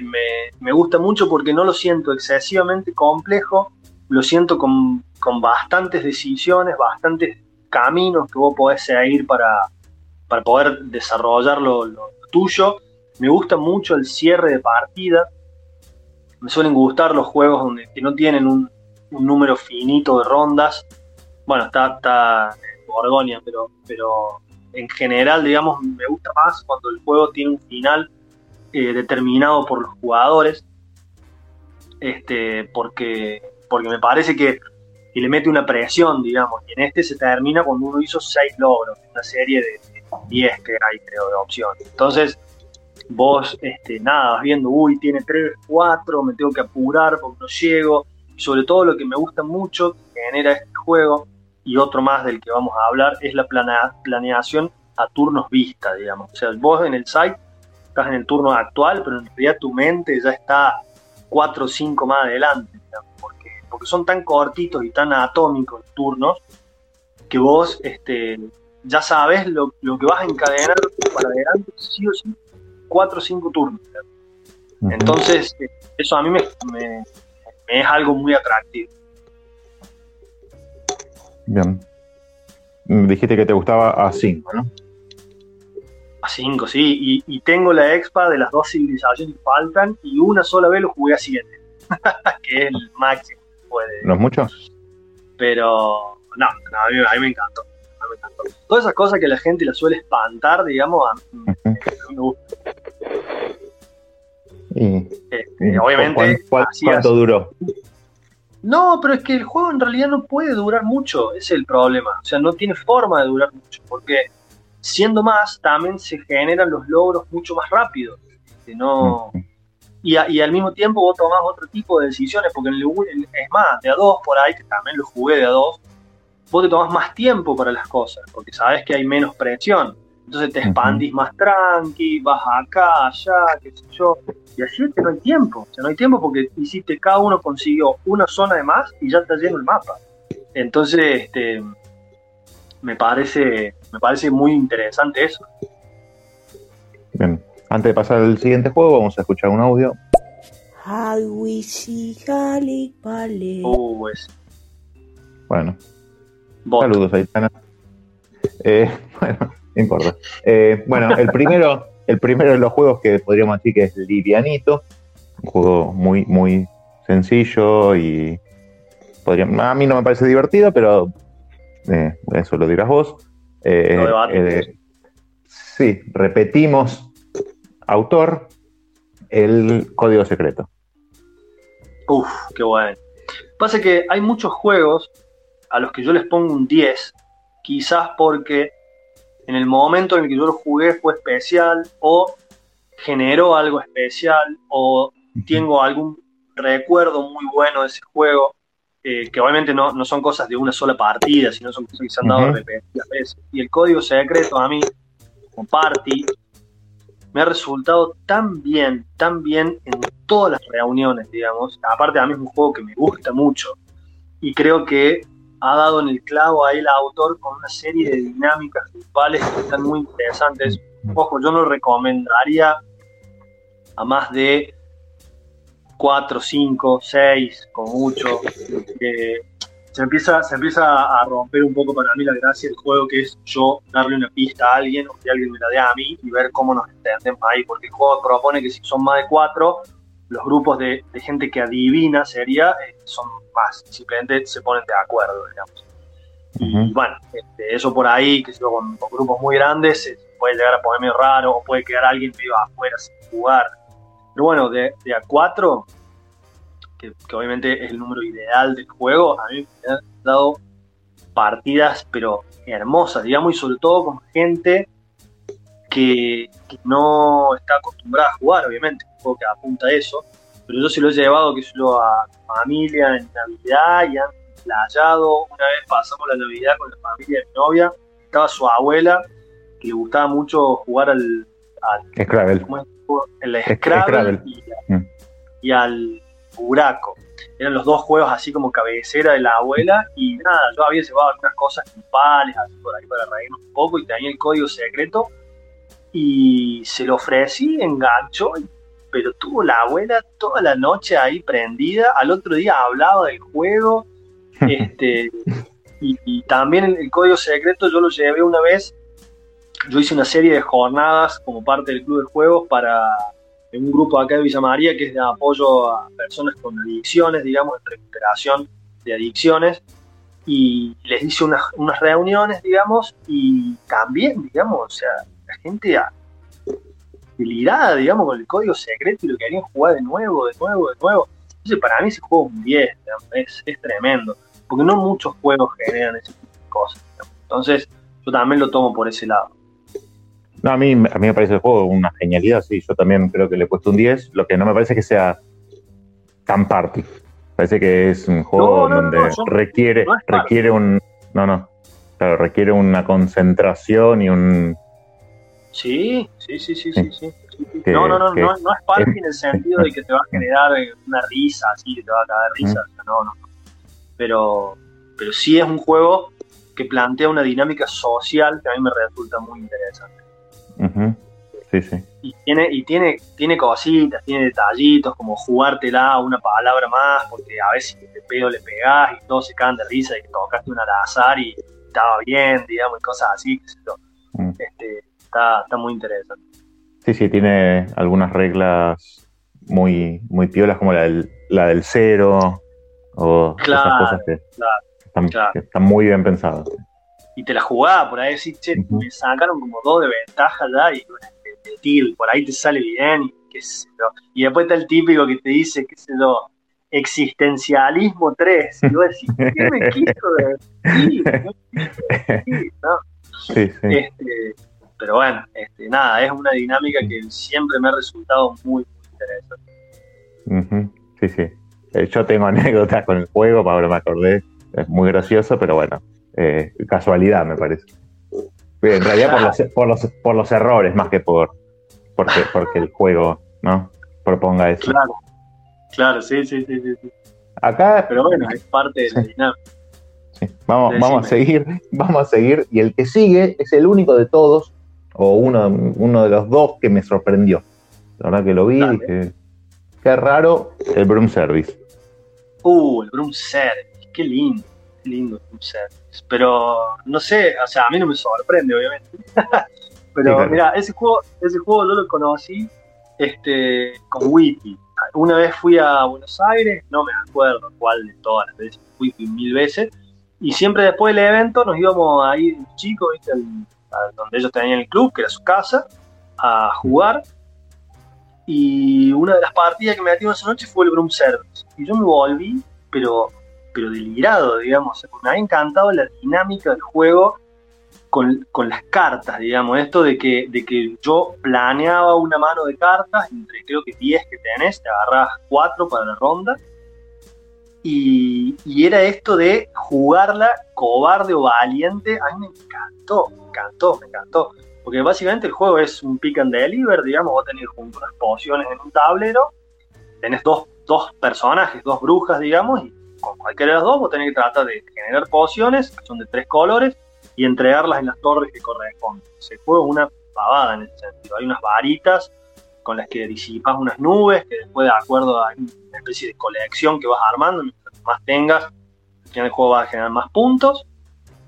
S2: me, gusta mucho porque no lo siento excesivamente complejo, lo siento con, bastantes decisiones, bastantes caminos que vos podés seguir para, para poder desarrollar lo, tuyo. Me gusta mucho el cierre de partida. Me suelen gustar los juegos donde, que no tienen un, un número finito de rondas, bueno, está, está Borgonia, pero, pero en general, digamos, me gusta más cuando el juego tiene un final eh, determinado por los jugadores, este, porque, porque me parece que, le mete una presión, digamos, y en este se termina cuando uno hizo seis logros, una serie de 10 que hay, creo, de opciones. Entonces, vos, este, nada, vas viendo, uy, tiene 3, 4, me tengo que apurar porque no llego. sobre todo lo que me gusta mucho que genera este juego y otro más del que vamos a hablar es la planeación a turnos vista, digamos. O sea, vos en el site estás en el turno actual, pero en realidad tu mente ya está cuatro o cinco más adelante, porque, porque son tan cortitos y tan atómicos los turnos que vos este, ya sabes lo, que vas a encadenar para adelante, sí o sí, cuatro o cinco turnos. Entonces, eso a mí me es algo muy atractivo.
S1: Bien. Dijiste que te gustaba a 5, ¿no?
S2: A 5, sí. Y, tengo la expa de las dos civilizaciones que faltan y una sola vez lo jugué a 7. que es el máximo que puede.
S1: ¿No es mucho?
S2: Pero no, a, mí, me encantó. Todas esas cosas que la gente la suele espantar, digamos, a mí me gusta.
S1: Y, este, obviamente. ¿Cuánto duró?
S2: No, pero es que el juego en realidad no puede durar mucho, ese es el problema. O sea, no tiene forma de durar mucho, porque siendo más, también se generan los logros mucho más rápido. No... Y, y, al mismo tiempo vos tomás otro tipo de decisiones, porque en el, es más, de a dos por ahí, que también lo jugué de a dos, vos te tomás más tiempo para las cosas, porque sabes que hay menos presión. Entonces te expandís más tranqui, vas acá, allá, qué sé yo. Y así es que no hay tiempo. O sea, no hay tiempo porque hiciste, cada uno consiguió una zona de más y ya está lleno el mapa. Entonces, este, me parece, me parece muy interesante eso.
S1: Bien. Antes de pasar al siguiente juego, vamos a escuchar un audio.
S2: Uh,
S1: Bueno. Saludos, Aitana. Eh, bueno, no importa. Eh, bueno, el primero, el primero de los juegos que podríamos decir que es livianito, un juego muy, muy sencillo y podría, a mí no me parece divertido, pero eh, eso lo dirás vos. Eh, sí, repetimos autor, el código secreto.
S2: Uf, qué bueno. Pasa que hay muchos juegos a los que yo les pongo un 10, quizás porque en el momento en el que yo lo jugué fue especial o generó algo especial o tengo algún recuerdo muy bueno de ese juego, eh, que obviamente no, son cosas de una sola partida, sino son cosas que se han dado repetidas veces. Y el código secreto a mí, como party, me ha resultado tan bien, tan bien en todas las reuniones, digamos. Aparte, a mí es un juego que me gusta mucho y creo que ha dado en el clavo ahí el autor con una serie de dinámicas grupales que están muy interesantes. Ojo, yo no recomendaría a más de 4, 5, 6, con mucho. se, empieza, se empieza a romper un poco para mí la gracia del juego, que es yo darle una pista a alguien o que alguien me la dé a mí y ver cómo nos entendemos ahí, porque el juego propone que si son más de 4, los grupos de, gente que adivina sería, eh, son más, simplemente se ponen de acuerdo, digamos. Y bueno, este, eso por ahí, que yo, con, grupos muy grandes, eh, puede llegar a poner medio raro, o puede quedar alguien medio afuera sin jugar. Pero bueno, de, a 4, que, obviamente es el número ideal del juego, a mí me han dado partidas, pero hermosas, digamos, y sobre todo con gente que, que no está acostumbrada a jugar, obviamente que apunta a eso, pero yo se lo he llevado, que yo a familia en Navidad y han playado. Una vez pasamos la Navidad con la familia de mi novia, estaba su abuela, que le gustaba mucho jugar al.
S1: al Scrabble.
S2: El Scrabble, mm. Y, al Buraco. Eran los dos juegos así como cabecera de la abuela y nada, yo había llevado algunas cosas grupales así por ahí para reírnos un poco y tenía el código secreto y se lo ofrecí, enganchó y pero tuvo la abuela toda la noche ahí prendida. Al otro día hablaba del juego. este, y, también el, código secreto yo lo llevé una vez. Yo hice una serie de jornadas como parte del Club de Juegos para un grupo acá de Villa María que es de apoyo a personas con adicciones, digamos, en recuperación de adicciones. Y les hice unas, unas reuniones, digamos, y también, digamos, o sea, la gente delirada, digamos, con el código secreto y lo querían jugar de nuevo, de nuevo, de nuevo. Entonces, para mí ese juego es un 10, es, es, tremendo, porque no muchos juegos generan ese tipo de cosas. Entonces, yo también lo tomo por ese lado.
S1: No, a mí, a mí me parece el juego una genialidad, sí, yo también creo que le he puesto un 10, lo que no me parece que sea tan party. Parece que es un juego donde requiere, requiere un... No, no, claro, requiere una concentración y un
S2: Sí, sí, sí, sí, sí. sí. no, no, no, no, no es party en el sentido de que te va a generar una risa, así, que te va a caer risa, no, no. Pero, pero sí es un juego que plantea una dinámica social que a mí me resulta muy interesante.
S1: Sí, sí.
S2: Y tiene, y tiene, tiene cositas, tiene detallitos, como jugártela una palabra más, porque a veces te pedo le pegás y todos se caen de risa de que tocaste un al azar y estaba bien, digamos, y cosas así. Mm. Este, está, muy interesante.
S1: Sí, sí, tiene algunas reglas muy, muy piolas como la del, la del cero o esas cosas que, están, muy bien pensadas.
S2: Y te la jugaba por ahí, decís, che, me sacaron como dos de ventaja ya y de, por ahí te sale bien y qué sé yo. Y después está el típico que te dice, qué sé yo, existencialismo 3. Y vos decís, ¿qué me quiso decir? ¿no? Sí, sí. Este, pero bueno, este, nada, es una dinámica que siempre me ha resultado muy,
S1: interesante. Sí, sí. Eh, yo tengo anécdotas con el juego, ahora me acordé, es muy gracioso, pero bueno, eh, casualidad me parece. En realidad por los, por los, por los errores más que por porque, porque el juego no proponga eso.
S2: Claro, claro, sí, sí, sí, sí.
S1: Acá,
S2: pero bueno, es parte de la dinámica.
S1: Vamos, vamos a seguir, vamos a seguir. Y el que sigue es el único de todos o uno, uno de los dos que me sorprendió. La verdad que lo vi y dije, qué raro el Broom Service.
S2: Uh, el Broom Service, qué lindo, qué lindo el Broom Service. Pero no sé, o sea, a mí no me sorprende, obviamente. Pero mira, ese juego, ese juego yo lo conocí este, con Wiki. Una vez fui a Buenos Aires, no me acuerdo cuál de todas las veces, fui mil veces, y siempre después del evento nos íbamos a ir chicos, ¿viste? Donde ellos tenían el club, que era su casa, a jugar. Y una de las partidas que me metimos esa noche fue el Broom Service. Y yo me volví, pero, pero delirado, digamos. Me había encantado la dinámica del juego con, las cartas, digamos. Esto de que, de que yo planeaba una mano de cartas, entre creo que 10 que tenés, te agarrabas 4 para la ronda. Y, era esto de jugarla cobarde o valiente. A mí me encantó encantó, me encantó. Porque básicamente el juego es un pick and deliver, digamos, vos tenés junto unas pociones en un tablero, tenés dos, dos personajes, dos brujas, digamos, y con cualquiera de las dos vos tenés que tratar de generar pociones, que son de tres colores, y entregarlas en las torres que corresponden. Se juega una pavada en ese sentido. Hay unas varitas con las que disipas unas nubes, que después de acuerdo a una especie de colección que vas armando, más tengas, el juego va a generar más puntos.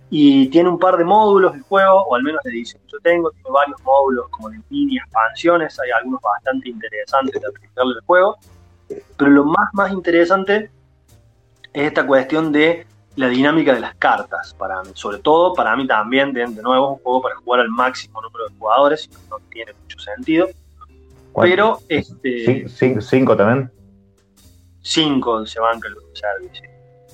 S2: Y tiene un par de módulos el juego, o al menos la edición yo tengo, varios módulos como de mini expansiones, hay algunos bastante interesantes de aplicarle al juego. Pero lo más, más interesante es esta cuestión de la dinámica de las cartas, para. Sobre todo, para mí también, de, nuevo, es un juego para jugar al máximo número de jugadores, no tiene mucho sentido. Pero, este.
S1: ¿Cinco también?
S2: Cinco se banca el service.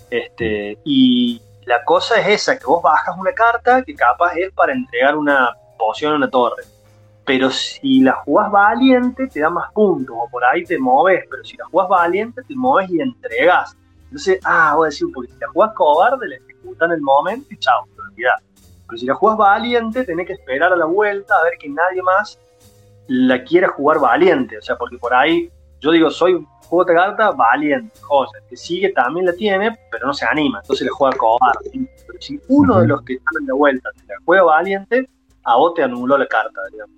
S2: Este, y la cosa es esa, que vos bajas una carta que capaz es para entregar una poción a una torre. Pero si la jugás valiente, te da más puntos, o por ahí te moves, pero si la jugás valiente, te moves y entregas. Entonces, ah, voy a decir, porque si la jugás cobarde, la ejecutan en el momento y chao, te olvidás. Pero si la jugás valiente, tenés que esperar a la vuelta a ver que nadie más la quiera jugar valiente. O sea, porque por ahí, yo digo, soy un juego de carta valiente. O sea, el que sigue también la tiene, pero no se anima, entonces le juega cobarde. Pero si uno de los que están en la vuelta te la juega valiente, a vos te anuló la carta, digamos.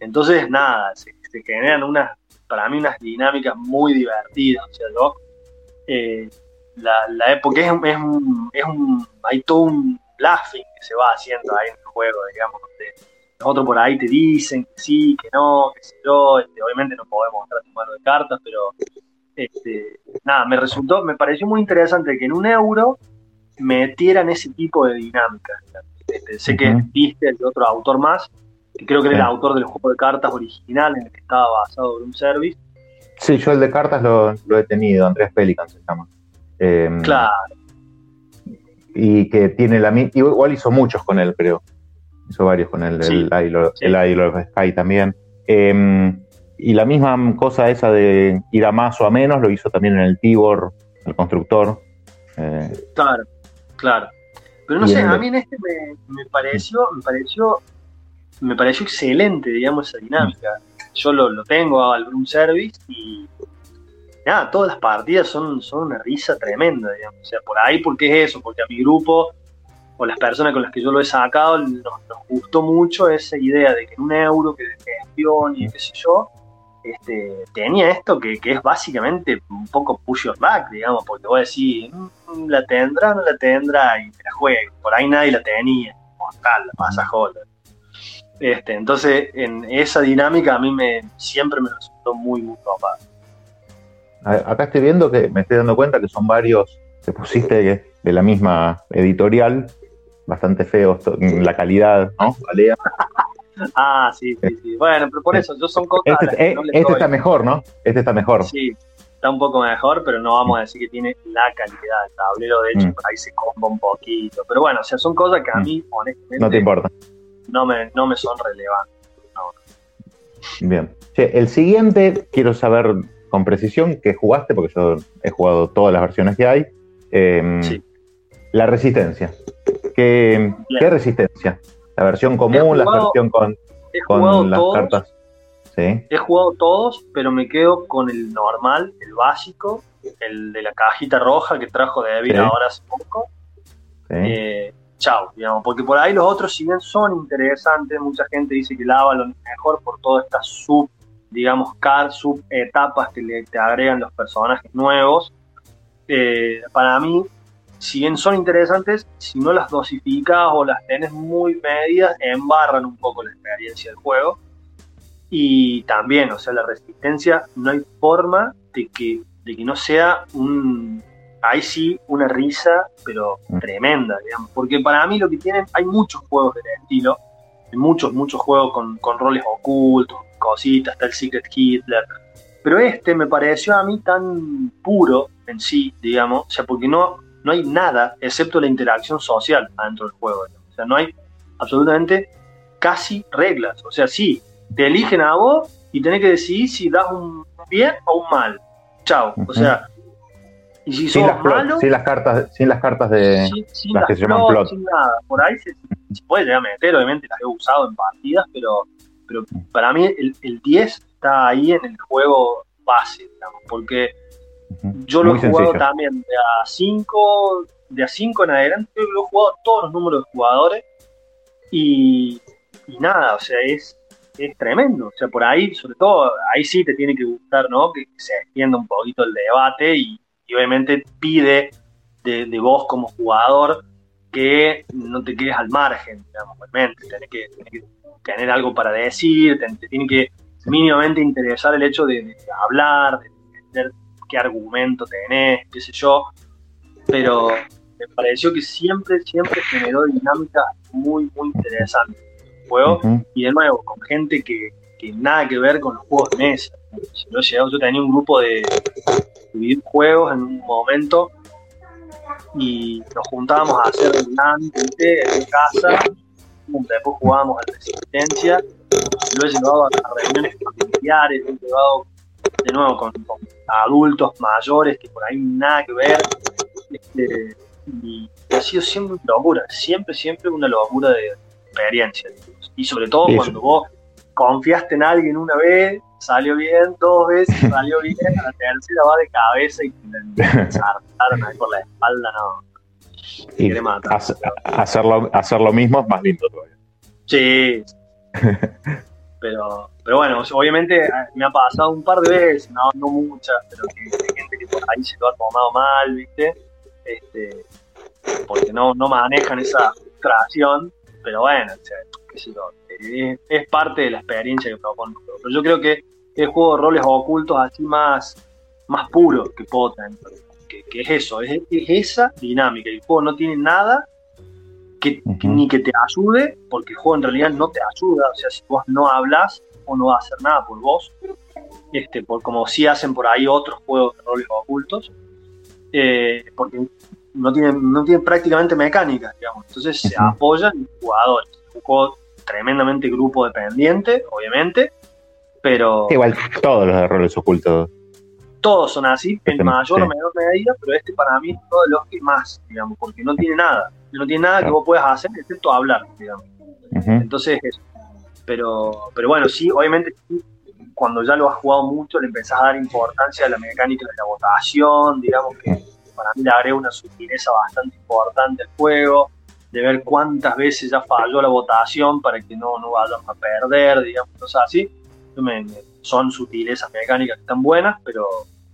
S2: Entonces, nada, se, generan unas, para mí, unas dinámicas muy divertidas. O sea, yo eh, la, época es, es, un, es un, hay todo un bluffing que se va haciendo ahí en el juego, digamos, donde los otros por ahí te dicen que sí, que no, que sé yo, este, obviamente no podemos mostrar tu mano de cartas, pero este, nada, me resultó, me pareció muy interesante que en un euro metieran ese tipo de dinámica. Este, sé que viste el otro autor más, que creo que era el autor del juego de cartas original en el que estaba basado en un service,
S1: Sí, yo el de cartas lo, he tenido, Andrés Pelican se llama.
S2: Em, claro.
S1: Y que tiene la misma. Igual hizo muchos con él, creo. Hizo varios con él, el, Isle of Sky también. Em, y la misma cosa esa de ir a más o a menos lo hizo también en el Tibor, el constructor.
S2: Eh, claro, claro. Pero no sé, a mí en este me, me, pareció, me pareció, me pareció excelente, digamos, esa dinámica yo lo, tengo al room service y nada, todas las partidas son, son una risa tremenda, digamos. O sea, por ahí, porque es eso? Porque a mi grupo o las personas con las que yo lo he sacado nos, gustó mucho esa idea de que en un euro que de gestión y qué sé yo, este, tenía esto que, es básicamente un poco push your back, digamos, porque voy a decir, mm, la tendrá, no la tendrá, y te la juego. Por ahí nadie la tenía, como tal, la pasa joder. Este, entonces, en esa dinámica a mí me siempre me resultó muy, muy copado.
S1: Acá estoy viendo que me estoy dando cuenta que son varios que pusiste de la misma editorial, bastante feos, la calidad, ¿no?
S2: ah, sí, sí, sí. Bueno, pero por eso, yo son cosas.
S1: Este, este está mejor, ¿no? Este está mejor.
S2: Sí, está un poco mejor, pero no vamos a decir que tiene la calidad del tablero. De hecho, mm. por ahí se comba un poquito. Pero bueno, o sea, son cosas que a mm. mí, honestamente.
S1: No te importa
S2: no me, no me son relevantes.
S1: Bien. el siguiente, quiero saber con precisión qué jugaste, porque yo he jugado todas las versiones que hay. Em, la resistencia. ¿Qué, resistencia? ¿La versión común, la versión con, con las cartas?
S2: ¿Sí? He jugado todos, pero me quedo con el normal, el básico, el de la cajita roja que trajo de Evil ahora hace poco. Sí. Eh, chao, digamos, porque por ahí los otros, si bien son interesantes, mucha gente dice que el Avalon es mejor por todas estas sub, digamos, car, sub etapas que le te agregan los personajes nuevos. Eh, para mí, si bien son interesantes, si no las dosificas o las tenés muy medidas, embarran un poco la experiencia del juego. Y también, o sea, la resistencia, no hay forma de que, de que no sea un, ahí sí una risa, pero mm. tremenda, digamos. Porque para mí lo que tienen, hay muchos juegos de este estilo, muchos, muchos juegos con, roles ocultos, cositas, está el Secret Hitler. Pero este me pareció a mí tan puro en sí, digamos, o sea, porque no, no hay nada excepto la interacción social dentro del juego. O sea, no hay absolutamente casi reglas. O sea, sí, te eligen a vos y tenés que decidir si das un bien o un mal. Chao. O sea, Y si
S1: Sin
S2: sos
S1: las,
S2: malo,
S1: sin las cartas, sin las cartas de.
S2: sin, sin
S1: las
S2: las
S1: que se llaman
S2: plot,
S1: plot.
S2: sin nada. Por ahí se, se puede llegar a meter, obviamente las he usado en partidas, pero, pero para mí el, el 10 está ahí en el juego base, digamos, porque Yo lo
S1: Muy
S2: he jugado
S1: sencillo.
S2: también de a 5, de a 5 en adelante, lo he jugado todos los números de jugadores y, y nada, o sea, es, es tremendo. O sea, por ahí, sobre todo, ahí sí te tiene que gustar, ¿no? Que se extienda un poquito el debate y, y obviamente pide de, de vos como jugador que no te quedes al margen, digamos, realmente. Tenés que, tenés que tener algo para decir, te, te tiene que mínimamente interesar el hecho de, de hablar, de entender qué argumento tenés, qué sé yo. Pero me pareció que siempre, siempre generó dinámicas muy, muy interesantes el juego y de nuevo, con gente que, que nada que ver con los juegos de mesa. Yo, tenía un grupo de, de videojuegos en un momento y nos juntábamos a hacer LAN ¿viste? en casa, después jugábamos a Resistencia, lo he llevado a, a reuniones familiares, lo he llevado de nuevo con, con adultos mayores que por ahí nada que ver. este, y ha sido siempre una locura, siempre, siempre una locura de experiencia. Y sobre todo
S1: Sí,
S2: cuando vos confiaste en alguien una vez, salió bien, dos veces salió bien, a la tercera va de cabeza y te la saltaron ahí por la espalda, no.
S1: Y
S2: matar.
S1: hacer lo mismo es más lindo todavía.
S2: Sí. pero, pero bueno, obviamente eh, me ha pasado un par de veces, no, no muchas, pero que hay gente que ahí se lo ha tomado mal, ¿viste? Este, porque no, no manejan esa frustración, pero bueno, es, es parte de la experiencia que propongo. Pero yo creo que el juego de roles ocultos así más, más puro que puedo que, que es eso, es, es esa dinámica. El juego no tiene nada que, ni que te ayude, porque el juego en realidad no te ayuda, o sea, si vos no hablas, o no va a hacer nada por vos, este, por, como si hacen por ahí otros juegos de roles ocultos, eh, porque no tienen, no tienen prácticamente mecánicas, digamos, entonces se apoyan en los jugadores. Es un juego tremendamente grupo dependiente, obviamente, pero
S1: Igual todos los de roles ocultos.
S2: Todos son así, en
S1: Este,
S2: mayor o menor medida, pero este para mí es uno de los que más, digamos, porque no tiene nada, no tiene nada que vos puedas hacer excepto hablar, digamos. Entonces, eso. Pero, pero bueno, sí, obviamente, cuando ya lo has jugado mucho, le empezás a dar importancia a la mecánica de la votación, digamos que para mí le agrega una sutileza bastante importante al juego, de ver cuántas veces ya falló la votación para que no, no vayamos a perder, digamos, cosas así. Yo me- me- son sutilezas mecánicas que están buenas, pero,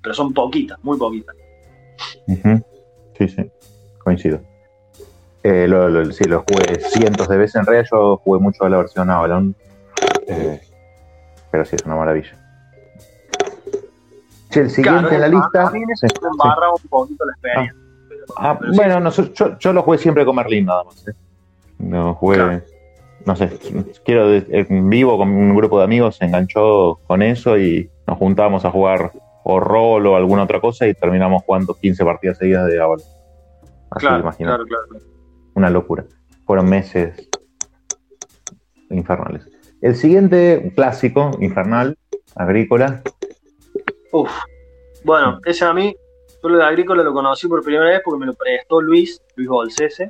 S2: pero son poquitas, muy poquitas.
S1: Sí, sí, coincido. Eh, lo, lo- sí, lo jugué cientos de veces en realidad. Yo jugué mucho a la versión Avalon. Eh, pero sí, es una maravilla. Che, el siguiente en la lista.
S2: A mí
S1: sí,
S2: me
S1: sí.
S2: embarra un poquito la experiencia. pero-
S1: Ah,
S2: pero sí,
S1: bueno, no yo, yo lo jugué siempre con Merlin nada más. ¿eh? No jugué,
S2: Claro.
S1: No sé, quiero en vivo con un grupo de amigos se enganchó con eso y nos juntábamos a jugar o rol o alguna otra cosa y terminamos jugando 15 partidas seguidas de Avalon. Así
S2: claro, claro, claro.
S1: una locura. Fueron meses infernales. El siguiente, clásico, infernal, agrícola.
S2: Uf. Bueno, ese a mí, yo lo de Agrícola lo conocí por primera vez porque me lo prestó Luis, Luis Bolsese.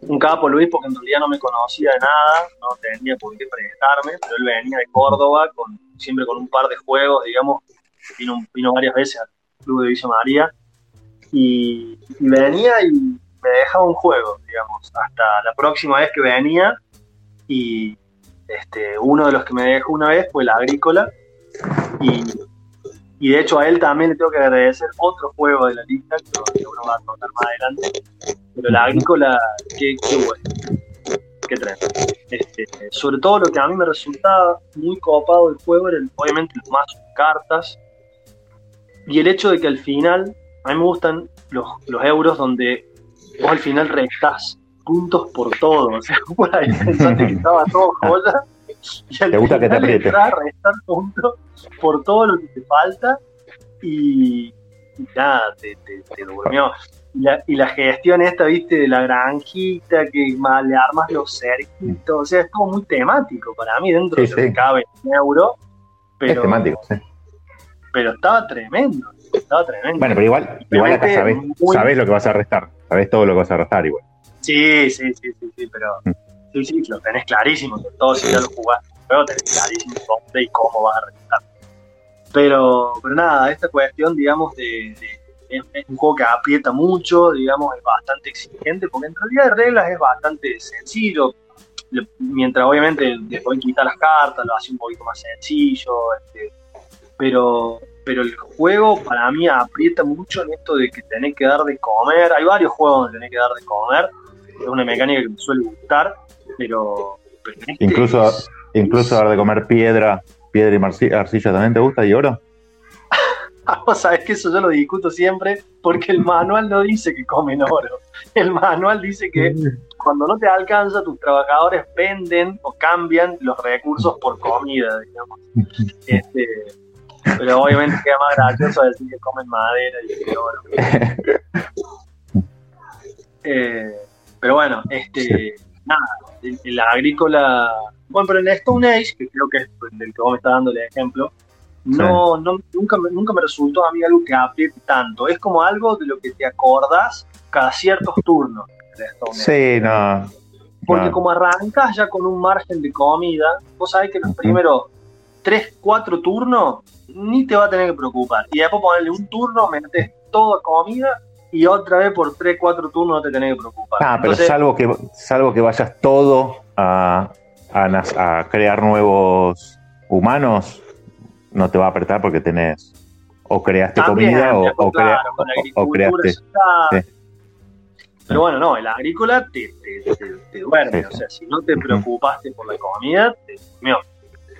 S2: Un capo Luis porque en realidad no me conocía de nada, no tenía por qué prestarme, pero él venía de Córdoba siempre con un par de juegos, digamos, vino, varias veces al Club de Villa María y, y venía y me dejaba un juego, digamos, hasta la próxima vez que venía y este, uno de los que me dejó una vez fue la Agrícola y, y de hecho a él también le tengo que agradecer otro juego de la lista que uno va a tocar más adelante. Pero la agrícola, qué, qué bueno. Qué tremendo. Este, sobre todo lo que a mí me resultaba muy copado del juego era el- obviamente los mazos cartas y el hecho de que al final, a mí me gustan los, los euros donde vos al final restás puntos por todo. O sea, por ahí pensaste que estaba todo joya y al
S1: Te gusta que te
S2: final
S1: apriete.
S2: entrás a restar puntos por todo lo que te falta y, y nada, te, te, te durmió. Y la, y la gestión esta, viste, de la granjita, que ma- le armas los cerquitos, o sea, es como muy temático para mí, dentro
S1: Sí,
S2: de lo que cabe en euro,
S1: es
S2: pero,
S1: temático, sí.
S2: pero estaba tremendo. Estaba tremendo.
S1: Bueno, pero igual, igual acá sabés,
S2: muy-
S1: sabés lo que vas a restar. Sabés todo lo que vas a restar igual.
S2: Sí, sí, sí, sí, sí, pero
S1: Mm.
S2: sí, sí, lo tenés clarísimo, sobre todo si ya lo jugás pero tenés clarísimo dónde y cómo vas a realizar. Pero, pero nada, esta cuestión, digamos, de, de- es, es un juego que aprieta mucho, digamos, es bastante exigente, porque en realidad de reglas es bastante sencillo, Le- mientras obviamente le pueden quitar las cartas, lo hace un poquito más sencillo, este, pero, pero el juego para mí aprieta mucho en esto de que tenés que dar de comer, hay varios juegos donde tenés que dar de comer, es una mecánica que me suele gustar, pero, pero este
S1: Incluso-
S2: es-
S1: Incluso dar de comer piedra, piedra y arcilla también te gusta y oro.
S2: Vos sabés que eso yo lo discuto siempre porque el manual no dice que comen oro. El manual dice que cuando no te alcanza, tus trabajadores venden o cambian los recursos por comida, digamos. Este, pero obviamente queda más gracioso decir que comen madera y que oro. Eh, pero bueno, este, nada, el, el agrícola. Bueno, pero en Stone Age, que creo que es del que vos me estás dando el ejemplo, no, no, nunca, me- nunca me resultó a mí algo que apriete tanto. Es como algo de lo que te acordás cada ciertos turnos.
S1: Sí, no.
S2: Porque
S1: no.
S2: como arrancas ya con un margen de comida, vos sabés que los primeros 3, 4 turnos ni te va a tener que preocupar. Y después ponerle un turno, metes toda comida y otra vez por 3, 4 turnos no te tenés que preocupar.
S1: Ah, pero
S2: Entonces,
S1: salvo que, salvo que vayas todo a, a a crear nuevos humanos, no te va a apretar porque tenés o creaste
S2: también,
S1: comida o, crea-
S2: claro,
S1: o- o creaste.
S2: eso está-
S1: Sí.
S2: Pero bueno, no, el agrícola te, te, te- te duerme.
S1: Sí,
S2: O sea, si no te preocupaste por la comida, te durmió.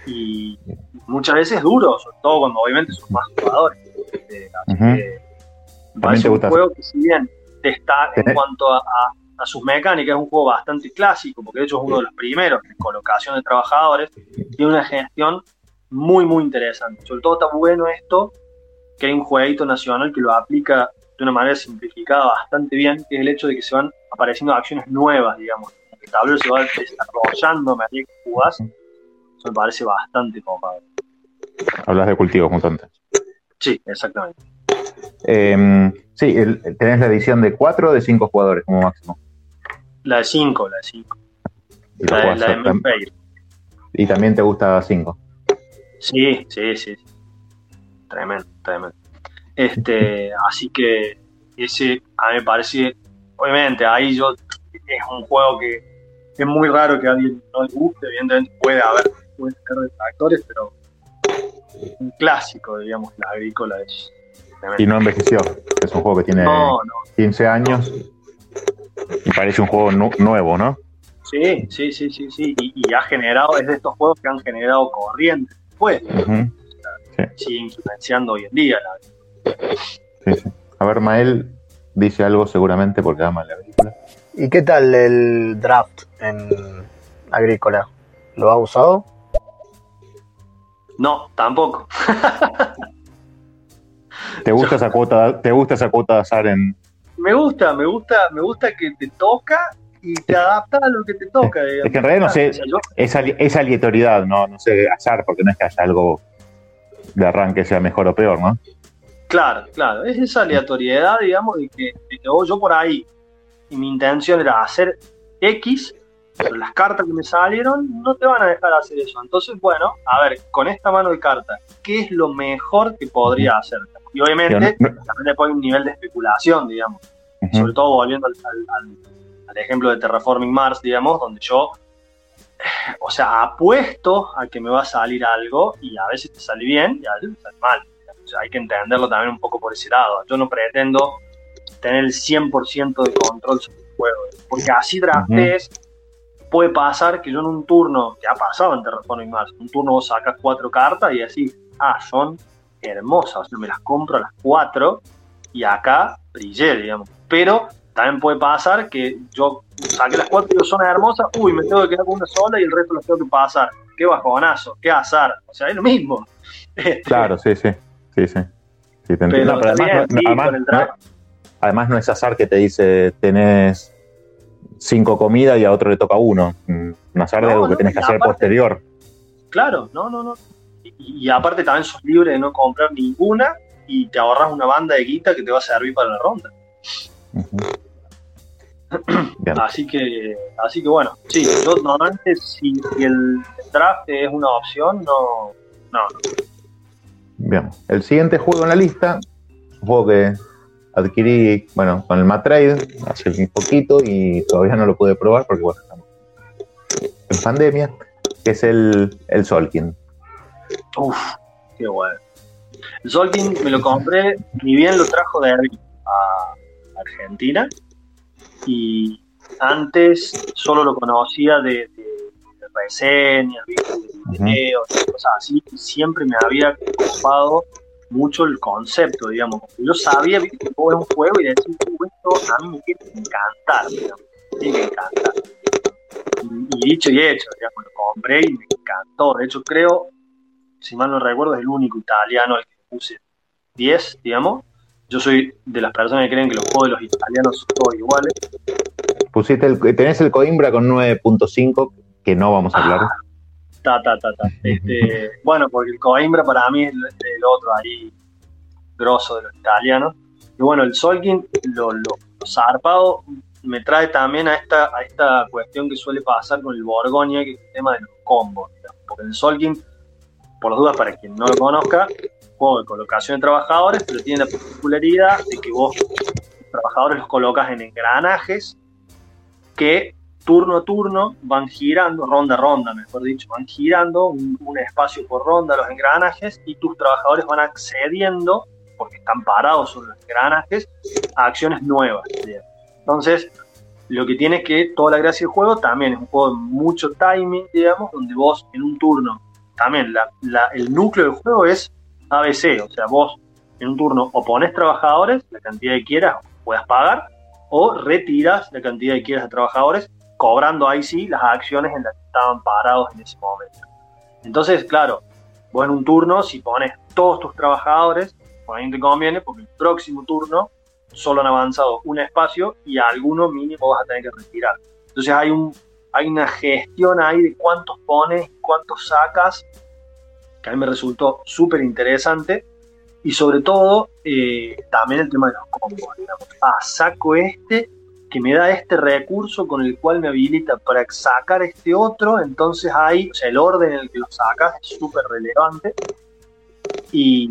S2: Y muchas veces es duro, sobre todo cuando obviamente son más jugadores. Eh, así que me parece
S1: te
S2: un juego que si bien está en
S1: Tenés-
S2: cuanto a, a- a sus mecánicas, es un juego bastante clásico, porque de hecho es uno de los primeros en colocación de trabajadores, tiene una gestión muy, muy interesante. Sobre todo está bueno esto, que hay un jueguito nacional que lo aplica de una manera simplificada bastante bien, que es el hecho de que se van apareciendo acciones nuevas, digamos. El tablero se va desarrollando a medida que jugás. Eso me parece bastante copado.
S1: Hablas de cultivos mutantes.
S2: Sí, exactamente.
S1: Eh, sí, el- tenés la edición de 4 o de 5 jugadores como máximo.
S2: La de 5, la de 5.
S1: Y, lo
S2: La, de- la de
S1: y también te gusta 5.
S2: Sí, sí, sí. Tremendo, tremendo. Este, así que ese a mí me parece, obviamente, ahí yo es un juego que es muy raro que a alguien no le guste, evidentemente puede haber, puede haber detractores, pero un clásico, digamos, la agrícola es tremendo.
S1: Y no envejeció. Es un juego que tiene
S2: No, no,
S1: 15 años y parece un juego nu- nuevo, ¿no?
S2: sí, sí, sí, sí, sí, y, y ha generado, es de estos juegos que han generado corrientes, pues,
S1: Ujú.
S2: sigue influenciando hoy en día la
S1: Sí, sí. A ver, Mael dice algo seguramente porque ama la película.
S4: ¿Y qué tal el draft en agrícola? ¿Lo ha usado?
S2: No, tampoco.
S1: ¿Te gusta esa cuota, te gusta esa cuota de azar en
S2: Me gusta, me gusta, me gusta que te toca y te adaptas a lo que te toca. digamos.
S1: Es que en realidad no sé- ali- esa aleatoriedad, no, no sé, azar, porque no es que haya algo de arranque sea mejor o peor, ¿no?
S2: claro, claro, es esa aleatoriedad, digamos, de que, de que yo por ahí, y mi intención era hacer X, pero las cartas que me salieron no te van a dejar hacer eso. Entonces, bueno, a ver, con esta mano de cartas, ¿qué es lo mejor que podría hacer? Y obviamente, también después hay un nivel de especulación, digamos. Sobre todo volviendo al, al- al- al ejemplo de Terraforming Mars, digamos, donde yo, o sea, apuesto a que me va a salir algo y a veces te sale bien y a veces te sale mal. O sea, hay que entenderlo también un poco por ese lado. Yo no pretendo tener el 100% de control sobre el juego, porque así draftees, puede pasar que yo en un turno, que ha pasado en Terraforming Mars, en un turno vos sacas cuatro cartas y decís, ah, son hermosas, o sea, me las compro a las cuatro y acá brillé, digamos. Pero también puede pasar que yo saqué las cuatro son hermosas, uy, me tengo que quedar con una sola y el resto las tengo que pasar. Qué bajonazo, qué azar. O sea, es lo mismo. Este,
S1: Claro, sí, sí. Sí, sí. Sí, te entiendo.
S2: Pero
S1: No, pero
S2: está
S1: además, no, además,
S2: el
S1: no-
S2: draft.
S1: además no es azar que te dice tenés cinco comidas y a otro le toca uno. Un azar de algo que tenés que hacer
S2: aparte-
S1: posterior.
S2: Claro, no, no, no. Y, y aparte también sos libre de no comprar ninguna y te ahorras una banda de guita que te va a servir para la ronda.
S1: Ujú. Bien.
S2: Así que, así que bueno, sí, yo normalmente si, el draft es una opción, no, no,
S1: Bien. El siguiente juego en la lista, un juego que adquirí, bueno, con el Matrade hace un poquito y todavía no lo pude probar porque, bueno, estamos en pandemia, que es el, el Solkin.
S2: Uf, qué bueno. El Solkin me lo compré, ni bien lo trajo de a Argentina. Y antes solo lo conocía de, de- de reseñas, de videos, de cosas así. Y siempre me había ocupado mucho el concepto, digamos. Yo sabía que es un juego y decía, "Uh, esto a mí me tiene que encantar, digamos. Me tiene que encantar. Y, y dicho y hecho, digamos, lo compré y me encantó. De hecho, creo si mal no recuerdo, es el único italiano al que puse 10, digamos. Yo soy de las personas que creen que los juegos de los italianos son todos iguales.
S1: Pusiste el, tenés el Coimbra con 9.5, que no vamos a hablar.
S2: Ah, ta, ta, ta, ta. Este, bueno, porque el Coimbra para mí es el, el otro ahí grosso de los italianos. Y bueno, el Solkin, lo, lo, lo zarpado, me trae también a esta, a esta cuestión que suele pasar con el Borgoña, que es el tema de los combos. Porque el Solkin, por las dudas, para quien no lo conozca, juego de colocación de trabajadores, pero tiene la particularidad de que vos trabajadores los colocas en engranajes que turno a turno van girando, ronda a ronda, mejor dicho, van girando un, espacio por ronda los engranajes y tus trabajadores van accediendo, porque están parados sobre los engranajes, a acciones nuevas. Entonces, lo que tiene es que toda la gracia del juego también es un juego de mucho timing, digamos, donde vos en un turno, también la- el núcleo del juego es ABC, o sea, vos en un turno o pones trabajadores, la cantidad que quieras, puedas pagar, o retiras la cantidad que quieras de trabajadores, cobrando ahí sí las acciones en las que estaban parados en ese momento. Entonces, claro, vos en un turno, si pones todos tus trabajadores, por ahí te conviene, porque el próximo turno solo han avanzado un espacio y a alguno mínimo vas a tener que retirar. Entonces hay un hay una gestión ahí de cuántos pones, cuántos sacas, que a mí me resultó súper interesante. Y sobre todo, eh, también el tema de los combos. digamos. Ah, saco este, que me da este recurso con el cual me habilita para sacar este otro. Entonces ahí, o sea, el orden en el que lo sacas es súper relevante. Y,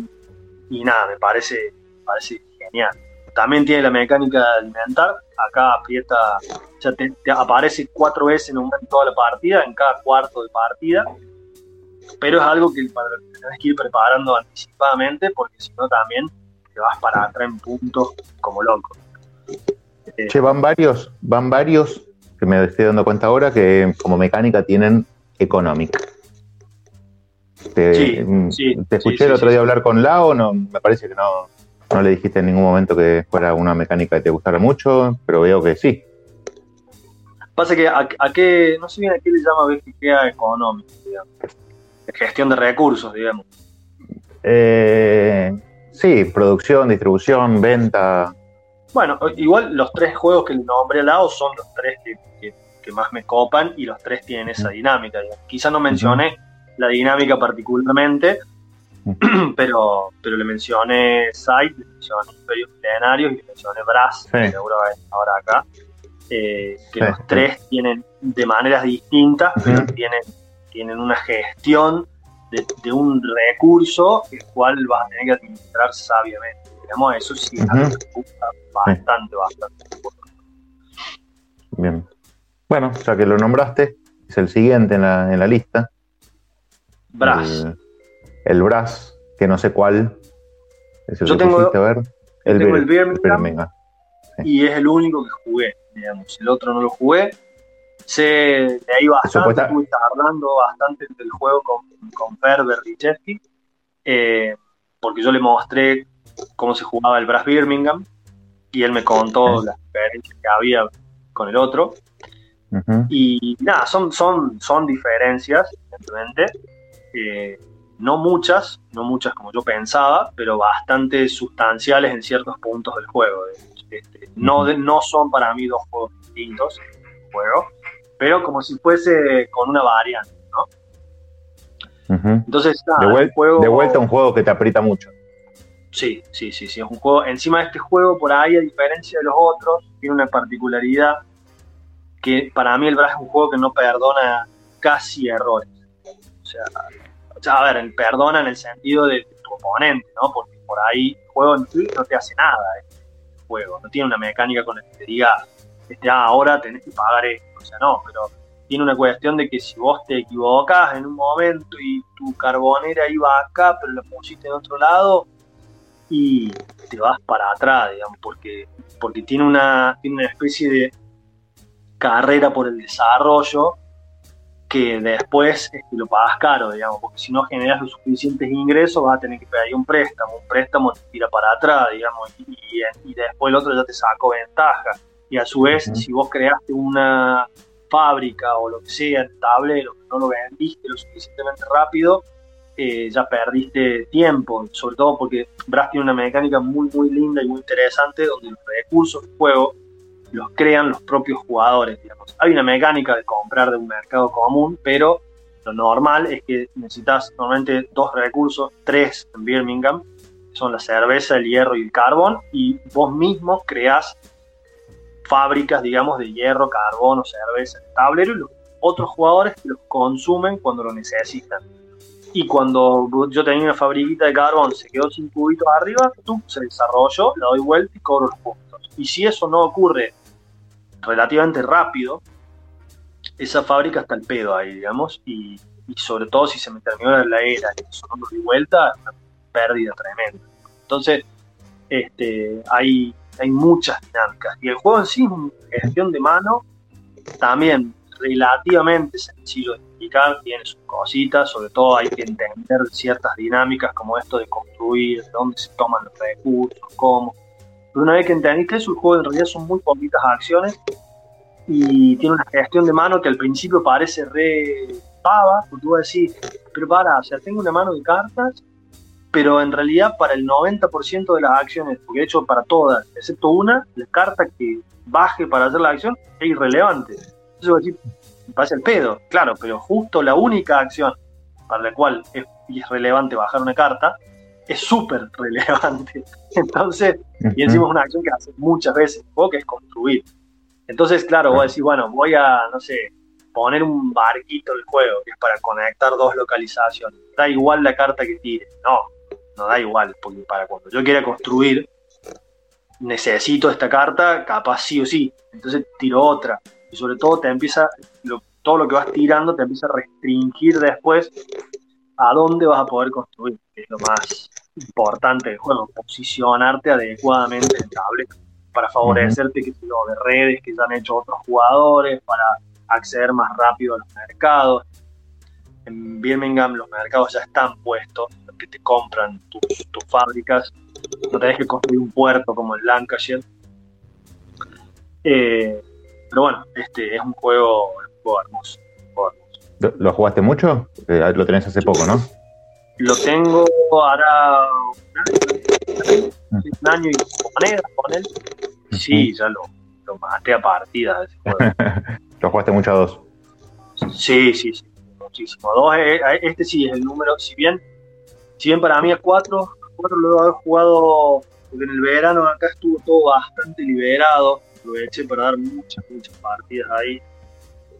S2: nada, me parece, parece genial. También tiene la mecánica de alimentar. Acá aprieta, o sea, te aparece cuatro veces en, un- en toda la partida, en cada cuarto de partida. Pero es algo que para lo que tenés que ir preparando anticipadamente, porque si no también te vas para atrás en puntos como loco. Eh,
S1: Che, van varios, van varios, que me estoy dando cuenta ahora, que como mecánica tienen Economic. Te,
S2: Sí,
S1: mm,
S2: sí,
S1: te escuché
S2: sí,
S1: el otro día hablar con Lao, no, me parece que no, no le dijiste en ningún momento que fuera una mecánica que te gustara mucho, pero veo que sí.
S2: Pasa que a, a qué, no sé bien a qué le llama BGGA económico, digamos. Gestión de recursos, digamos.
S1: Eh, sí, producción, distribución, venta.
S2: Bueno, igual los tres juegos que le nombré al lado son los tres que, que- que más me copan y los tres tienen esa dinámica. Quizá no mencioné la dinámica particularmente, pero, pero le mencioné Sight, le mencioné Imperios Milenarios y le mencioné Brass,
S1: Sí.
S2: que seguro va a estar ahora acá. eh, que
S1: Sí,
S2: los tres tienen de maneras distintas, pero tienen, tienen una gestión de, de un recurso el cual vas a tener que administrar sabiamente. Digamos, eso sí me gusta bastante, bastante.
S1: Bien. Bueno, ya que lo nombraste, es el siguiente en la, en la lista.
S2: Brass.
S1: El, el Brass, que no sé cuál. Es el
S2: Yo
S1: que
S2: tengo-
S1: pusiste, a ver. El,
S2: tengo el
S1: Bir-
S2: Birmingham.
S1: Birmingham.
S2: y es el único que jugué, digamos. El otro no lo jugué. Sé de ahí bastante, estuve hablando bastante del juego con, con Fer Berdichevsky, eh, porque yo le mostré cómo se jugaba el Brass Birmingham y él me contó las diferencias que había con el otro. Y nada, son, son, son diferencias, evidentemente. eh, no muchas, no muchas como yo pensaba, pero bastante sustanciales en ciertos puntos del juego. Este, no, no son para mí dos juegos distintos, juego, pero como si fuese con una variante.
S1: Ujú.
S2: Entonces, nada,
S1: de, vuel-
S2: el juego,
S1: de vuelta un juego que te aprieta mucho.
S2: Sí, sí, sí, sí, es un juego. Encima de este juego, por ahí, a diferencia de los otros, tiene una particularidad que para mí el Brass es un juego que no perdona casi errores. O sea, o sea, a ver, perdona en el sentido de tu oponente, ¿no? Porque por ahí el juego en sí no te hace nada, este juego. No tiene una mecánica con la que te diga, este, ah, ahora tenés que pagar esto. O sea, no, pero tiene una cuestión de que si vos te equivocas en un momento y tu carbonera iba acá, pero la pusiste en otro lado, y te vas para atrás, digamos, porque, porque tiene, una, tiene una especie de carrera por el desarrollo que después lo pagas caro, digamos, porque si no generas los suficientes ingresos vas a tener que pedir un préstamo, un préstamo te tira para atrás, digamos, y después el otro ya te sacó ventaja. Y a su vez, si vos creaste una fábrica o lo que sea, el tablero, que no lo vendiste lo suficientemente rápido, eh, ya perdiste tiempo, sobre todo porque Brass tiene una mecánica muy muy linda y muy interesante donde los recursos del juego los crean los propios jugadores, digamos. Hay una mecánica de comprar de un mercado común, pero lo normal es que necesitas normalmente dos recursos, tres en Birmingham, que son la cerveza, el hierro y el carbón, y vos mismo creás fábricas, digamos, de hierro, carbón o cerveza, tablero, y los otros jugadores que los consumen cuando lo necesitan y cuando yo tenía una fabriquita de carbón, se quedó sin cubitos arriba, tú se desarrolló, la doy vuelta y cobro los puntos. Y si eso no ocurre relativamente rápido, esa fábrica está el pedo ahí, digamos, y, sobre todo si se me terminó la era y eso no doy vuelta, una pérdida tremenda. Entonces, este, hay, hay muchas dinámicas. Y el juego en sí es una gestión de mano también relativamente sencillo de explicar, tiene sus cositas, sobre todo hay que entender ciertas dinámicas como esto de construir, de dónde se toman los recursos, cómo. Pero una vez que entendiste eso, el juego en realidad son muy poquitas acciones y tiene una gestión de mano que al principio parece re pava, porque tú vas a decir, pero para, o sea, tengo una mano de cartas, pero en realidad para el 90% de las acciones, porque de hecho para todas, excepto una, la carta que baje para hacer la acción es irrelevante. A decir, pasa el pedo, claro, pero justo la única acción para la cual es, relevante bajar una carta es súper relevante. Entonces, y encima es una acción que hace muchas veces, que es construir. Entonces, claro, voy a decir, bueno, voy a, no sé, poner un barquito en el juego, que es para conectar dos localizaciones. Da igual la carta que tire. No, no da igual, porque para cuando yo quiera construir, necesito esta carta, capaz sí o sí. Entonces tiro otra y sobre todo te empieza, todo lo que vas tirando te empieza a restringir después a dónde vas a poder construir, que es lo más importante del juego, posicionarte adecuadamente en tablet para favorecerte que de redes que ya han hecho otros jugadores, para acceder más rápido a los mercados. En Birmingham los mercados ya están puestos, que te compran tus, tus fábricas, no tenés que construir un puerto como en Lancashire. Eh, pero bueno, este es un juego, hermoso.
S1: ¿Lo, jugaste mucho? Eh, lo tenés hace poco, ¿no?
S2: Lo tengo ahora un año, y monedas con él. Sí, ya lo, lo maté a partidas.
S1: ¿Lo jugaste mucho a dos?
S2: Sí, sí, sí, muchísimo. dos, eh, este sí es el número, si bien, si bien para mí a cuatro, cuatro lo he jugado, porque en el verano acá estuvo todo bastante liberado aproveché para dar muchas, muchas partidas ahí.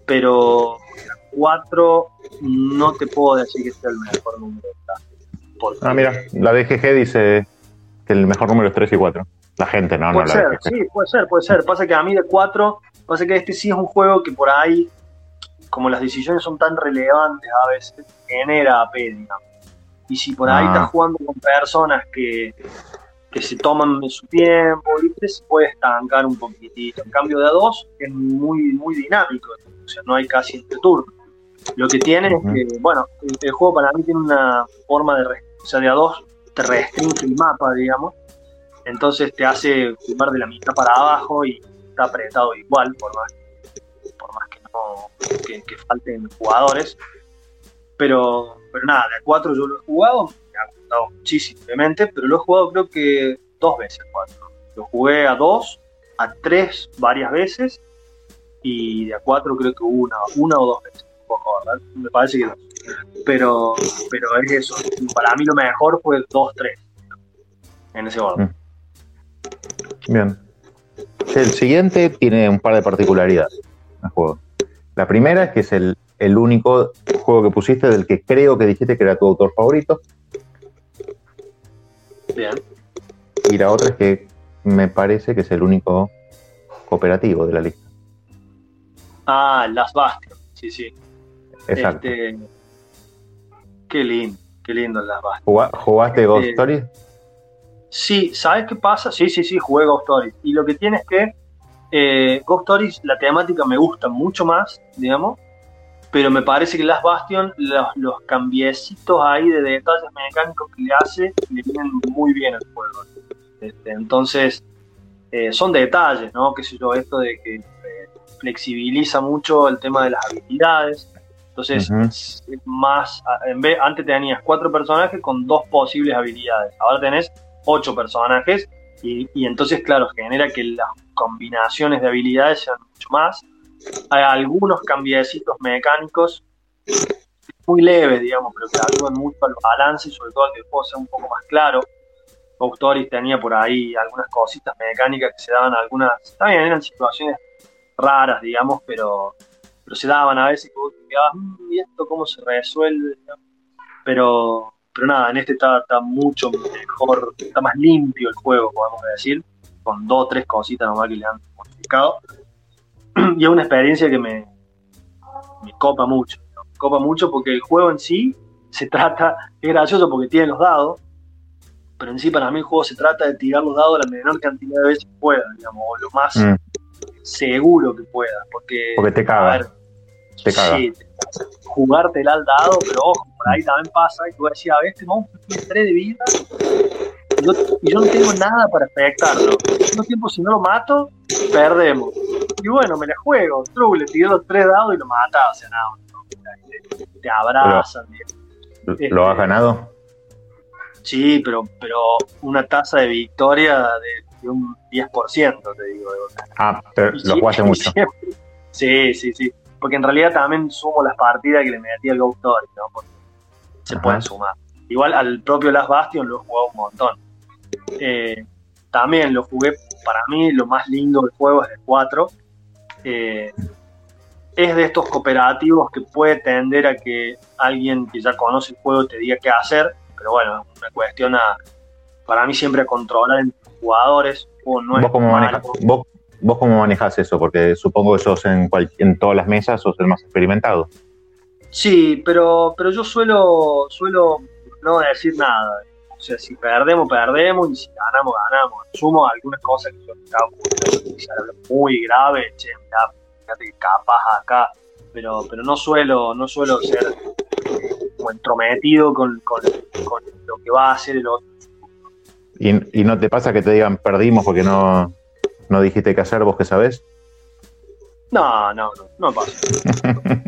S2: Pero la 4 no te puedo decir que sea el mejor número.
S1: Ah, mira, la DGG dice que el mejor número es 3 y 4. La gente, no,
S2: puede
S1: no
S2: ser, Sí, puede ser, puede ser. Pasa que a mí de 4, pasa que este sí es un juego que por ahí, como las decisiones son tan relevantes a veces, genera AP, Y si por ahí ah. estás jugando con personas que que se toman su tiempo, ¿viste? se puede estancar un poquitito. En cambio de a dos es muy, muy dinámico, o sea, no hay casi entre turnos. Lo que tiene es que, bueno, el, juego para mí tiene una forma de, o sea, de a dos te restringe el mapa, digamos, entonces te hace jugar de la mitad para abajo y está apretado igual, por más, por más que no, que, que falten jugadores. Pero, pero nada, de a cuatro yo lo he jugado, muchísimo, obviamente, pero lo he jugado creo que dos veces, cuatro. Lo jugué a dos, a tres varias veces y de a cuatro creo que una, una o dos veces. Me parece que Pero, pero es eso. Para mí lo mejor fue dos, tres. en ese orden.
S1: Mm. Bien. El siguiente tiene un par de particularidades el juego. La primera es que es el, el único juego que pusiste del que creo que dijiste que era tu autor favorito.
S2: Bien.
S1: Y la otra es que me parece que es el único cooperativo de la lista.
S2: Ah, Las Bastion, sí, sí.
S1: Exacto.
S2: Este, qué lindo, qué lindo Las Bastion.
S1: ¿Juga- ¿Jugaste Ghost
S2: Este-
S1: Stories?
S2: Sí, ¿sabes qué pasa? Sí, sí, sí, jugué Ghost Stories. Y lo que tiene es que eh, Ghost Stories, la temática me gusta mucho más, digamos, pero me parece que Last Bastion, los, los cambiecitos ahí de detalles mecánicos que le hace, le vienen muy bien al juego. Este, entonces, eh, son detalles, ¿no? Qué sé yo, esto de que eh, flexibiliza mucho el tema de las habilidades. Entonces,
S1: Ujú.
S2: es más, en vez, antes tenías cuatro personajes con dos posibles habilidades. Ahora tenés ocho personajes y, y entonces, claro, genera que las combinaciones de habilidades sean mucho más. Hay algunos cambiecitos mecánicos muy leves, digamos, pero que ayudan mucho al balance y sobre todo a que el juego sea un poco más claro. Stories tenía por ahí algunas cositas mecánicas que se daban algunas, también eran situaciones raras, digamos, pero, pero se daban a veces que vos te quedabas, "Mm, ¿y esto cómo se resuelve? Pero, pero nada, en este está, está mucho mejor, está más limpio el juego, podemos decir, con dos o tres cositas nomás que le han modificado. Y es una experiencia que me, me copa mucho, ¿no? me copa mucho porque el juego en sí se trata, es gracioso porque tiene los dados, pero en sí para mí el juego se trata de tirar los dados la menor cantidad de veces que pueda, digamos, o lo más
S1: Mm,
S2: seguro que pueda, porque,
S1: porque te caga.
S2: ver,
S1: Te caga.
S2: sí, jugártela al dado, pero ojo, por ahí también pasa que tú decías, a ver, este monstruo tiene 3 de vida y yo, y yo no tengo nada para afectarlo. Al mismo tiempo, si no lo mato, perdemos. Y bueno, me la juego, true, le tiré los 3 dados y lo mataba, o sea, nada, no, te, te abrazan.
S1: ¿Lo has ganado?
S2: Sí, pero, pero una tasa de victoria de, de un 10%, te digo. de-
S1: Ah, pero lo jugaste mucho.
S2: siempre- Sí, sí, sí. Porque en realidad también sumo las partidas que le metí al Ghost Story, ¿no? Porque se
S1: Ajá.
S2: pueden sumar. Igual al propio Last Bastion lo he jugado un montón. Eh, también lo jugué, para mí lo más lindo del juego es el 4. Eh, es de estos cooperativos que puede tender a que alguien que ya conoce el juego te diga qué hacer, pero bueno, es una cuestión a, para mí siempre a controlar entre los jugadores. Juego no
S1: ¿Vos cómo, manejas, vos, vos cómo manejás eso? Porque supongo que sos en, cual- en todas las mesas, sos el más experimentado.
S2: Sí, pero, pero yo suelo, suelo no decir nada. O sea, si perdemos, perdemos, y si ganamos, ganamos. Sumo algunas cosas que yo estaba muy grave, che, mirá, fíjate que capaz acá, pero, pero no suelo, no suelo ser como entrometido con, con, con lo que va a hacer el otro.
S1: Y, y no te pasa que te digan perdimos porque no, no dijiste qué hacer, vos que sabés.
S2: No, no, no, no pasa.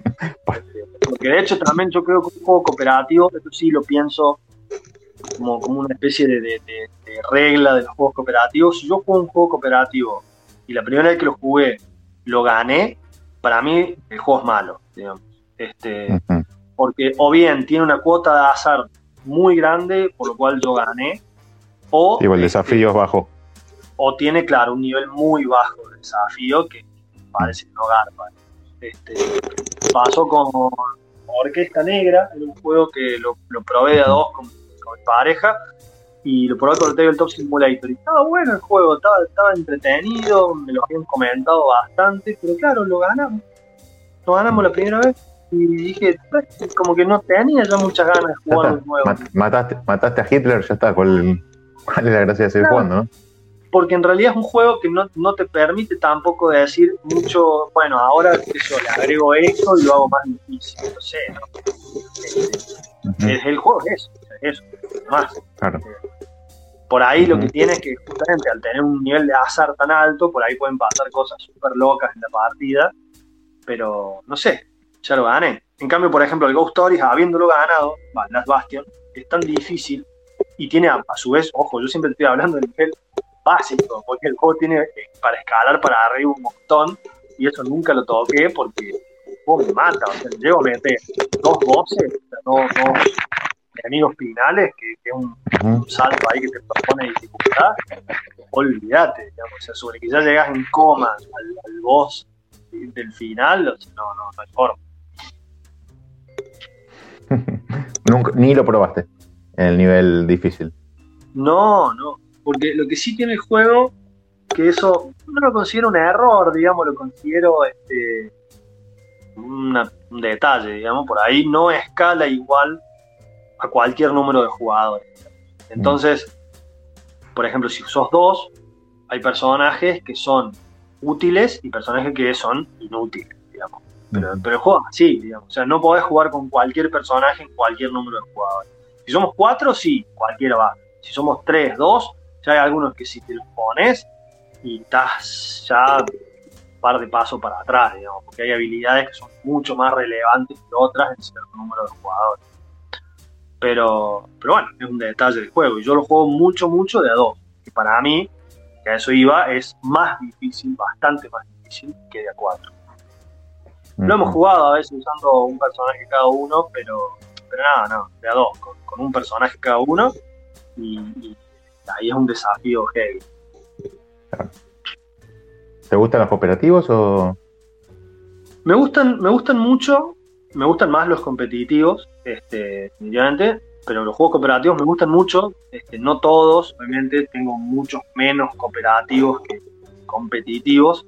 S2: Porque de hecho también yo creo que un juego cooperativo, esto sí lo pienso como, como una especie de, de- de- de regla de los juegos cooperativos. Si yo juego un juego cooperativo y la primera vez que lo jugué lo gané, para mí el juego es malo, digamos. Este, porque o bien tiene una cuota de azar muy grande, por lo cual yo gané, o,
S1: Digo, el
S2: este,
S1: desafío es bajo.
S2: o tiene, claro, un nivel muy bajo de desafío que parece no garpa. Este, pasó con Orquesta Negra, era un juego que lo, lo probé a dos con, con mi pareja y lo probé con el Tabletop Simulator. Y estaba bueno el juego, estaba, estaba entretenido, me lo habían comentado bastante, pero claro, lo ganamos. Lo ganamos la primera vez y dije, "Pues, como que no tenía ya muchas ganas de jugar un.
S1: Mat- mataste, mataste a Hitler, ya está. ¿Cuál, cuál es la gracia de seguir
S2: Claro.
S1: jugando, no?
S2: porque en realidad es un juego que no, no te permite tampoco decir mucho, bueno, ahora yo, le agrego esto y lo hago más difícil, no sé, ¿no?
S1: Ujú,
S2: es- el juego es eso, es eso, más.
S1: Claro.
S2: Por ahí lo que tiene es que justamente al tener un nivel de azar tan alto, por ahí pueden pasar cosas súper locas en la partida, pero no sé, ya lo gané. En cambio, por ejemplo, el Ghost Stories, habiéndolo ganado, Last Bastion, es tan difícil y tiene a, a su vez, ojo, yo siempre estoy hablando del nivel básico, porque el juego tiene eh, para escalar para arriba un montón y eso nunca lo toqué porque el juego me mata, o sea, llego a meter dos voces, o sea, dos, dos enemigos finales, que, que es un, salto ahí que te propone dificultad, olvídate, digamos, o sea, sobre que ya llegas en coma al, al boss del final, o sea, no, no, no hay forma.
S1: Nunca, ni lo probaste en el nivel difícil.
S2: No, no, porque lo que sí tiene el juego, que eso no lo considero un error, digamos, lo considero este una- un detalle, digamos, por ahí no escala igual a cualquier número de jugadores. Entonces, por ejemplo, si sos dos, hay personajes que son útiles y personajes que son inútiles, digamos. Pero, pero el juego es así, digamos. O sea, no podés jugar con cualquier personaje en cualquier número de jugadores. Si somos cuatro, sí, cualquiera va. Si somos tres, dos, ya hay algunos que si te los pones y estás ya un par de pasos para atrás, digamos, porque hay habilidades que son mucho más relevantes que otras en cierto número de jugadores. Pero, pero bueno, es un detalle del juego. Y yo lo juego mucho, mucho de a dos. Y para mí, que a eso iba, es más difícil, bastante más difícil que de a cuatro. Lo hemos jugado a veces usando un personaje cada uno, pero, pero nada, no, de a dos, con, con un personaje cada uno. Y, y ahí es un desafío heavy.
S1: ¿Te gustan los cooperativos o.?
S2: Me gustan, me gustan mucho, me gustan más los competitivos, este, definitivamente, pero los juegos cooperativos me gustan mucho, este, no todos, obviamente tengo muchos menos cooperativos que competitivos,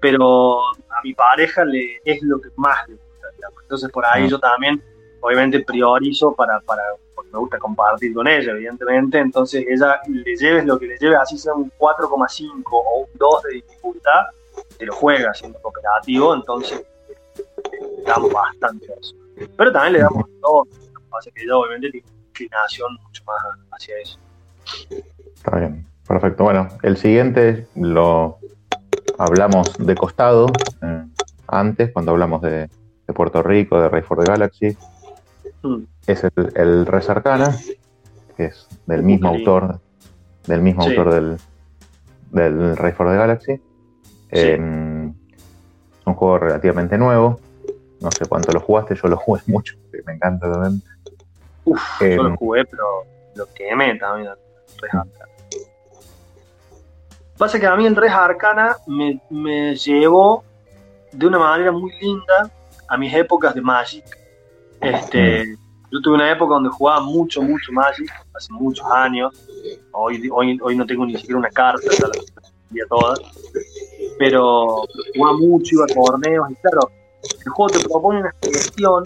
S2: pero a mi pareja le, es lo que más le gusta, digamos. entonces por ahí
S1: Ah.
S2: yo también obviamente priorizo para, para, porque me gusta compartir con ella, evidentemente, entonces ella le lleves lo que le lleves, así sea un 4,5 o un 2 de dificultad, te lo juega siendo cooperativo, entonces eh, damos bastante a eso. Pero también le damos todo, lo que pasa es que ella obviamente tiene inclinación mucho más hacia eso.
S1: Está bien, perfecto. Bueno, el siguiente lo hablamos de costado eh, antes, cuando hablamos de, de Puerto Rico, de Ray for the Galaxy.
S2: Mm.
S1: Es el, el Res Arcana, que es del mismo autor, del mismo
S2: Sí.
S1: autor del, del Ray for the Galaxy.
S2: Sí.
S1: Eh, es un juego relativamente nuevo. No sé cuánto lo jugaste, yo lo jugué mucho, me encanta también.
S2: Uf,
S1: Eh,
S2: yo lo jugué, pero lo quemé también al Res Arcana. Pasa que a mí el Res Arcana me, me llevó de una manera muy linda a mis épocas de Magic. Este, yo tuve una época donde jugaba mucho, mucho Magic, hace muchos años. Hoy, hoy, hoy no tengo ni siquiera una carta, ya vendía todas. Pero jugaba mucho, iba a torneos y claro, el juego te propone una gestión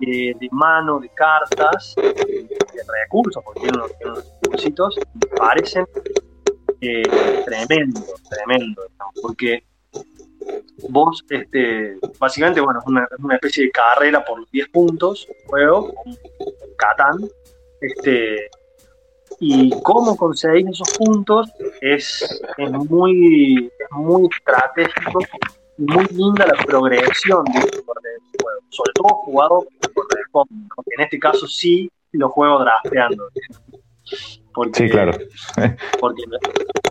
S2: de, de mano, de cartas, de, de recursos, porque tiene unos, unos parecen eh, tremendo, tremendo, digamos, porque vos, este, básicamente, bueno, es una, es una especie de carrera por los 10 puntos, juego, Catán, este, y cómo conseguir esos puntos es, muy, es muy estratégico muy linda la progresión de este juego, sobre todo jugado por Respawn, porque en este caso sí lo juego drafteando. Porque,
S1: Sí, claro.
S2: porque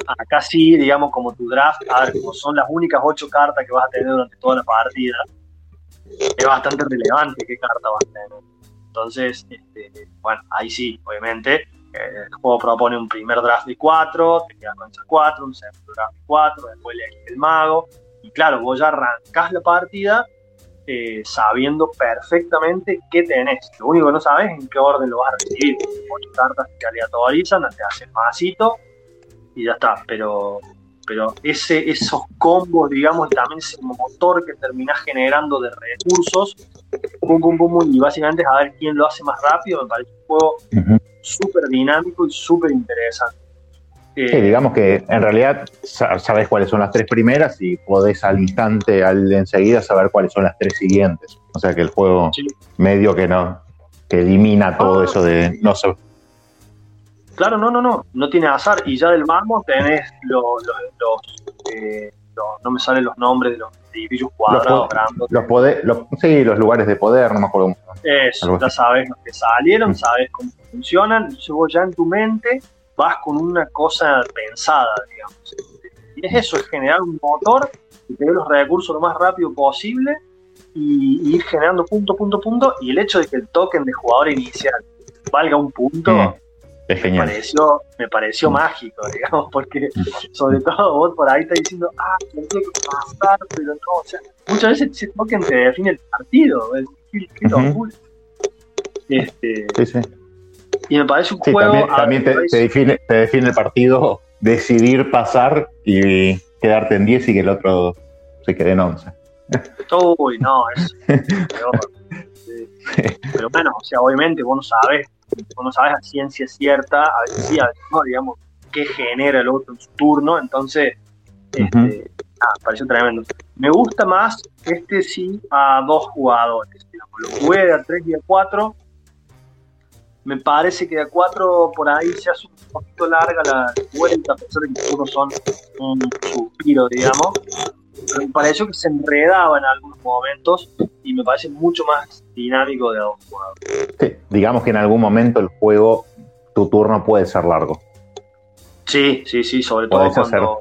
S2: acá sí, digamos, como tu draft, a ver, como son las únicas ocho cartas que vas a tener durante toda la partida, es bastante relevante qué carta vas a tener. Entonces, este, bueno, ahí sí, obviamente, eh, el juego propone un primer draft de cuatro, te quedas con esas cuatro, un segundo draft de cuatro, después le el mago, y claro, vos ya arrancás la partida eh, sabiendo perfectamente qué tenés. Lo único que no sabes es en qué orden lo vas a recibir. Ocho cartas que aleatorizan, te hacen masito y ya está. Pero, pero ese, esos combos, digamos, también ese motor que terminás generando de recursos, pum, pum, pum, pum, y básicamente es a ver quién lo hace más rápido, me parece un juego
S1: Ujú.
S2: súper dinámico y súper interesante. Eh,
S1: Sí, digamos que en realidad sa- sabes cuáles son las tres primeras y podés al instante, al enseguida saber cuáles son las tres siguientes. O sea que el juego
S2: Sí.
S1: medio que no, que elimina todo
S2: Ah.
S1: eso de no sé.
S2: Claro, no, no, no, no tiene azar. Y ya del vamos tenés los, los, los, eh, los- no me salen los nombres de los edificios cuadrados, grandes.
S1: Los poder, los, sí, los lugares de poder, no me acuerdo.
S2: Eso, ya sabes los que salieron, sabes cómo funcionan. Entonces vos ya en tu mente vas con una cosa pensada, digamos. Y es eso, es generar un motor que te dé los recursos lo más rápido posible y, y ir generando punto, punto, punto. Y el hecho de que el token de jugador inicial valga un punto,
S1: Mm, Es
S2: me pareció, me pareció
S1: Mm.
S2: mágico, digamos, porque sobre todo vos por ahí estás diciendo, ah, tengo que pasar, pero no, o sea, muchas veces se toca te define el partido, es qué
S1: Ujú.
S2: locura. Este,
S1: Sí, sí.
S2: Y me parece un
S1: Sí,
S2: juego.
S1: también, también te, te define, te define el partido decidir pasar y quedarte en 10 y que el otro se quede en 11.
S2: Uy, no, es peor. Sí. Pero bueno, o sea, obviamente vos no sabes, vos no sabes a ciencia cierta, a veces sí, a veces no, digamos, qué genera el otro en su turno, entonces, este,
S1: Ujú.
S2: ah, pareció tremendo. Me gusta más este sí a dos jugadores, digamos, lo jugué de a 3 y a 4, me parece que a 4 por ahí se hace un poquito larga la vuelta, a pesar de que turnos son un suspiro, digamos, pero me pareció que se enredaba en algunos momentos y me parece mucho más dinámico de a dos jugadores.
S1: Sí, digamos que en algún momento el juego, tu turno puede ser largo.
S2: Sí, sí, sí, sobre todo
S1: hacer-
S2: cuando.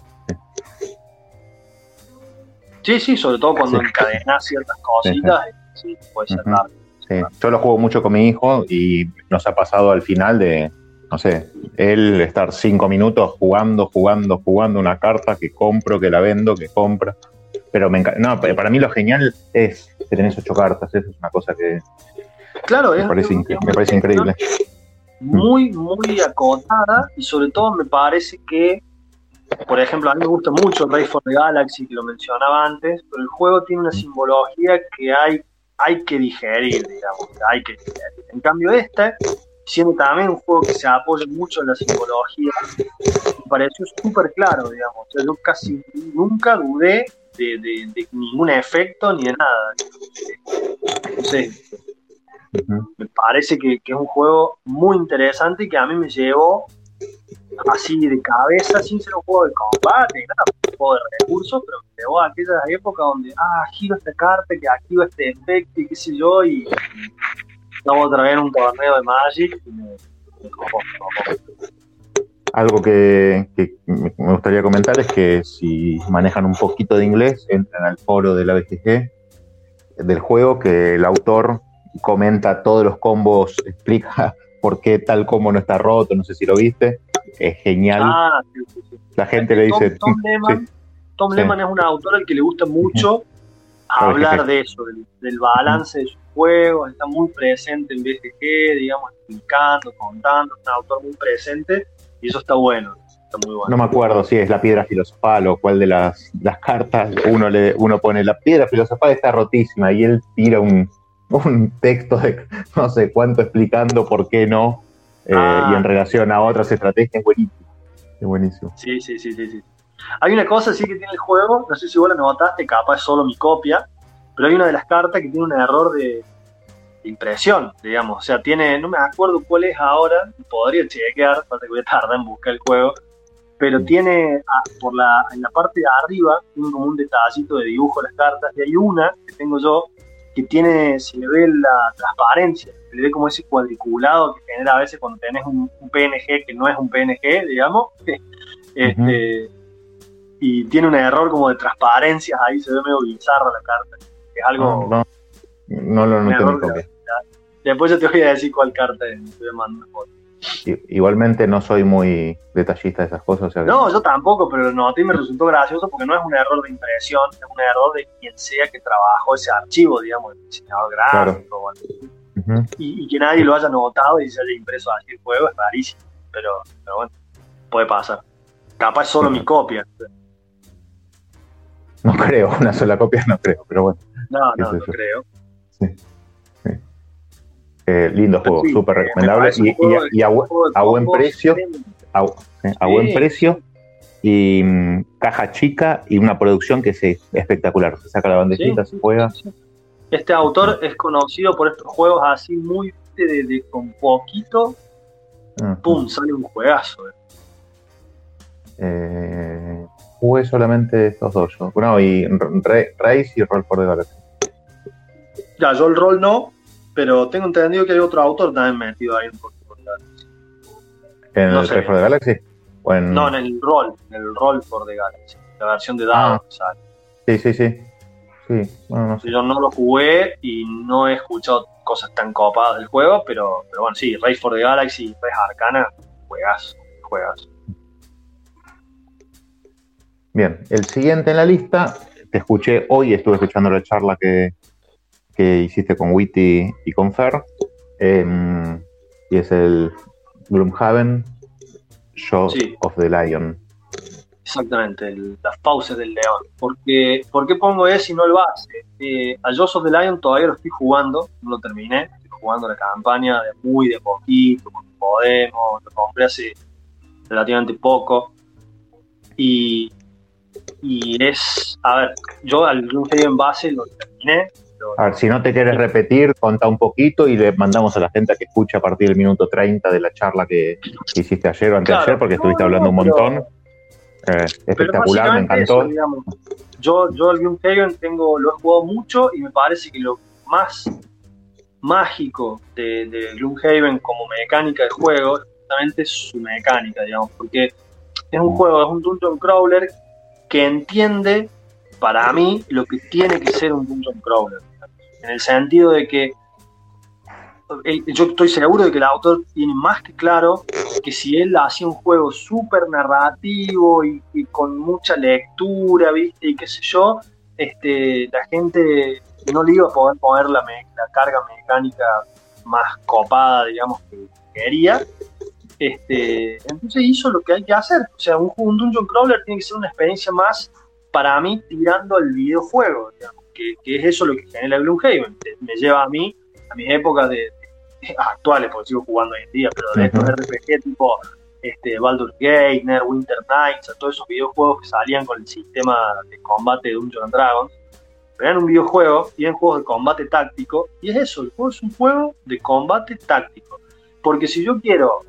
S2: Sí, sí, sobre todo cuando
S1: Sí.
S2: encadenas ciertas cositas, sí, puede ser largo.
S1: Sí, Yo lo juego mucho con mi hijo y nos ha pasado al final de, no sé, él estar cinco minutos jugando, jugando, jugando una carta que compro, que la vendo, que compra. Pero me encanta. No, para mí lo genial es que tenés ocho cartas. Eso es una cosa que
S2: Claro,
S1: me
S2: es,
S1: parece, incre- me parece increíble.
S2: muy, muy acotada y sobre todo me parece que, por ejemplo, a mí me gusta mucho Ray for the Galaxy, que lo mencionaba antes, pero el juego tiene una simbología que hay, hay que digerir, digamos, hay que digerir. En cambio este, siendo también un juego que se apoya mucho en la simbología, me pareció súper claro, digamos, o sea, yo casi nunca dudé de, de- de ningún efecto ni de nada. Entonces,
S1: Ujú.
S2: me parece que, que es un juego muy interesante y que a mí me llevó así de cabeza, sin ser un juego de combate, nada, un juego de recursos, pero me llevó a aquella época donde, ah, giro esta carta que activa este efecto y qué sé yo, y estamos otra vez en un torneo de Magic y me, me.
S1: Algo que, me gustaría comentar es que si manejan un poquito de inglés, entran al foro de la BGG del juego, que el autor comenta todos los combos, explica por qué tal combo no está roto, no sé si lo viste. Es genial.
S2: Ah, sí, sí, sí.
S1: La gente le dice,
S2: Tom, Tom Lehman, Tom. Lehman es un autor al que le gusta mucho hablar de eso, del, del balance de sus juegos, está muy presente en BGG, digamos, explicando, contando, es un autor muy presente y eso está bueno, está muy bueno.
S1: no me acuerdo si es la piedra filosofal o cuál de las, las cartas, uno le uno pone la piedra filosofal está rotísima y él tira un, un texto de no sé cuánto explicando por qué no eh,
S2: Ah.
S1: y en relación a otras estrategias es buenísimo. Es buenísimo.
S2: Sí, sí, sí, sí, sí. Hay una cosa sí que tiene el juego, no sé si vos la notaste, capaz es solo mi copia, pero hay una de las cartas que tiene un error de, de impresión, digamos. O sea, tiene, no me acuerdo cuál es ahora, podría chequear, aparte que voy a tardar en buscar el juego, pero tiene ah, por la, en la parte de arriba, tiene como un detallito de dibujo de las cartas, y hay una que tengo yo que tiene, se le ve la transparencia, se le ve como ese cuadriculado que genera a veces cuando tenés un, un PNG que no es un PNG, digamos. Este, Y tiene un error como de transparencia, ahí se ve medio bizarra la carta. Es algo.
S1: No, no, no lo noté.
S2: Después yo te voy a decir cuál carta es, te una foto.
S1: Igualmente no soy muy detallista de esas cosas. o sea que-
S2: No, yo tampoco, pero lo noté y me resultó gracioso porque no es un error de impresión, es un error de quien sea que trabajó ese archivo, digamos, el diseñador gráfico. o algo.
S1: Ujú.
S2: Y, y que nadie lo haya notado y se haya impreso así el juego es rarísimo. Pero, pero bueno, puede pasar. Capaz solo mi copia.
S1: No creo, una sola copia no creo, pero bueno.
S2: No,
S1: ¿Qué
S2: no, no
S1: yo?
S2: creo.
S1: Eh, lindo juego,
S2: sí,
S1: súper
S2: me
S1: recomendable y, a- y buen precio. a, eh, a
S2: Sí.
S1: buen precio y mm, caja chica y una producción que es espectacular. Se saca la bandejita,
S2: Sí,
S1: se
S2: sí,
S1: juega.
S2: sí, sí. Este autor es conocido por estos juegos así muy de, de con poquito,
S1: Ujú.
S2: pum, sale un juegazo. eh.
S1: Eh, jugué solamente estos dos yo. Bueno, y Race y Roll for the Galaxy.
S2: Ya, yo el rol no, pero tengo entendido que hay otro autor también metido ahí. por- por la-
S1: ¿En
S2: No
S1: el
S2: sé.
S1: Roll for the Galaxy? ¿O en-
S2: No, en el rol, en el rol for the Galaxy, la versión de
S1: Ah.
S2: que sale.
S1: Sí, sí, sí. Sí, bueno, no sé.
S2: Yo no lo jugué y no he escuchado cosas tan copadas del juego, pero, pero bueno, sí, Race for the Galaxy y Race Arcana, juegas, juegas.
S1: Bien, el siguiente en la lista, te escuché hoy, estuve escuchando la charla que, que hiciste con Witty y con Fer, em, y es el Gloomhaven Show
S2: Sí.
S1: of the Lion.
S2: Exactamente, el- las pausas del león. Porque, ¿Por qué pongo ese y no el base? Eh, a Jaws of the Lion todavía lo estoy jugando, no lo terminé, estoy jugando la campaña de muy de poquito, cuando podemos, lo compré hace relativamente poco. Y, y es, a ver, yo al Gloomhaven base lo terminé.
S1: A ver, si no te quieres repetir, contá un poquito y le mandamos a la gente a que escuche a partir del minuto 30 de la charla que, que hiciste ayer o anteayer,
S2: Claro.
S1: porque estuviste
S2: no,
S1: hablando un montón. Eh, espectacular, me encantó.
S2: eso, digamos. Yo, yo el Gloomhaven tengo, lo he jugado mucho y me parece que lo más mágico de, de Gloomhaven como mecánica de juego es justamente su mecánica, digamos, porque es un juego, es un dungeon crawler que entiende, para mí, lo que tiene que ser un dungeon crawler. En el sentido de que el- yo estoy seguro de que el autor tiene más que claro que si él hacía un juego súper narrativo y, con mucha lectura, ¿viste? Y qué sé yo, este, la gente no le iba a poder poner la, carga mecánica más copada, digamos, que quería. Este, entonces hizo lo que hay que hacer. O sea, un, un Dungeon Crawler tiene que ser una experiencia más, para mí, tirando al videojuego, digamos, que, que es eso lo que genera Gloomhaven. Me lleva a mí, a mis épocas de, de- actuales, porque sigo jugando hoy en día, pero de estos. RPG tipo este, Baldur's Gate, Winter Nights, a todos esos videojuegos que salían con el sistema de combate de Dungeons and Dragons. Pero eran un videojuego y eran juegos de combate táctico, y es eso, el juego es un juego de combate táctico. Porque si yo quiero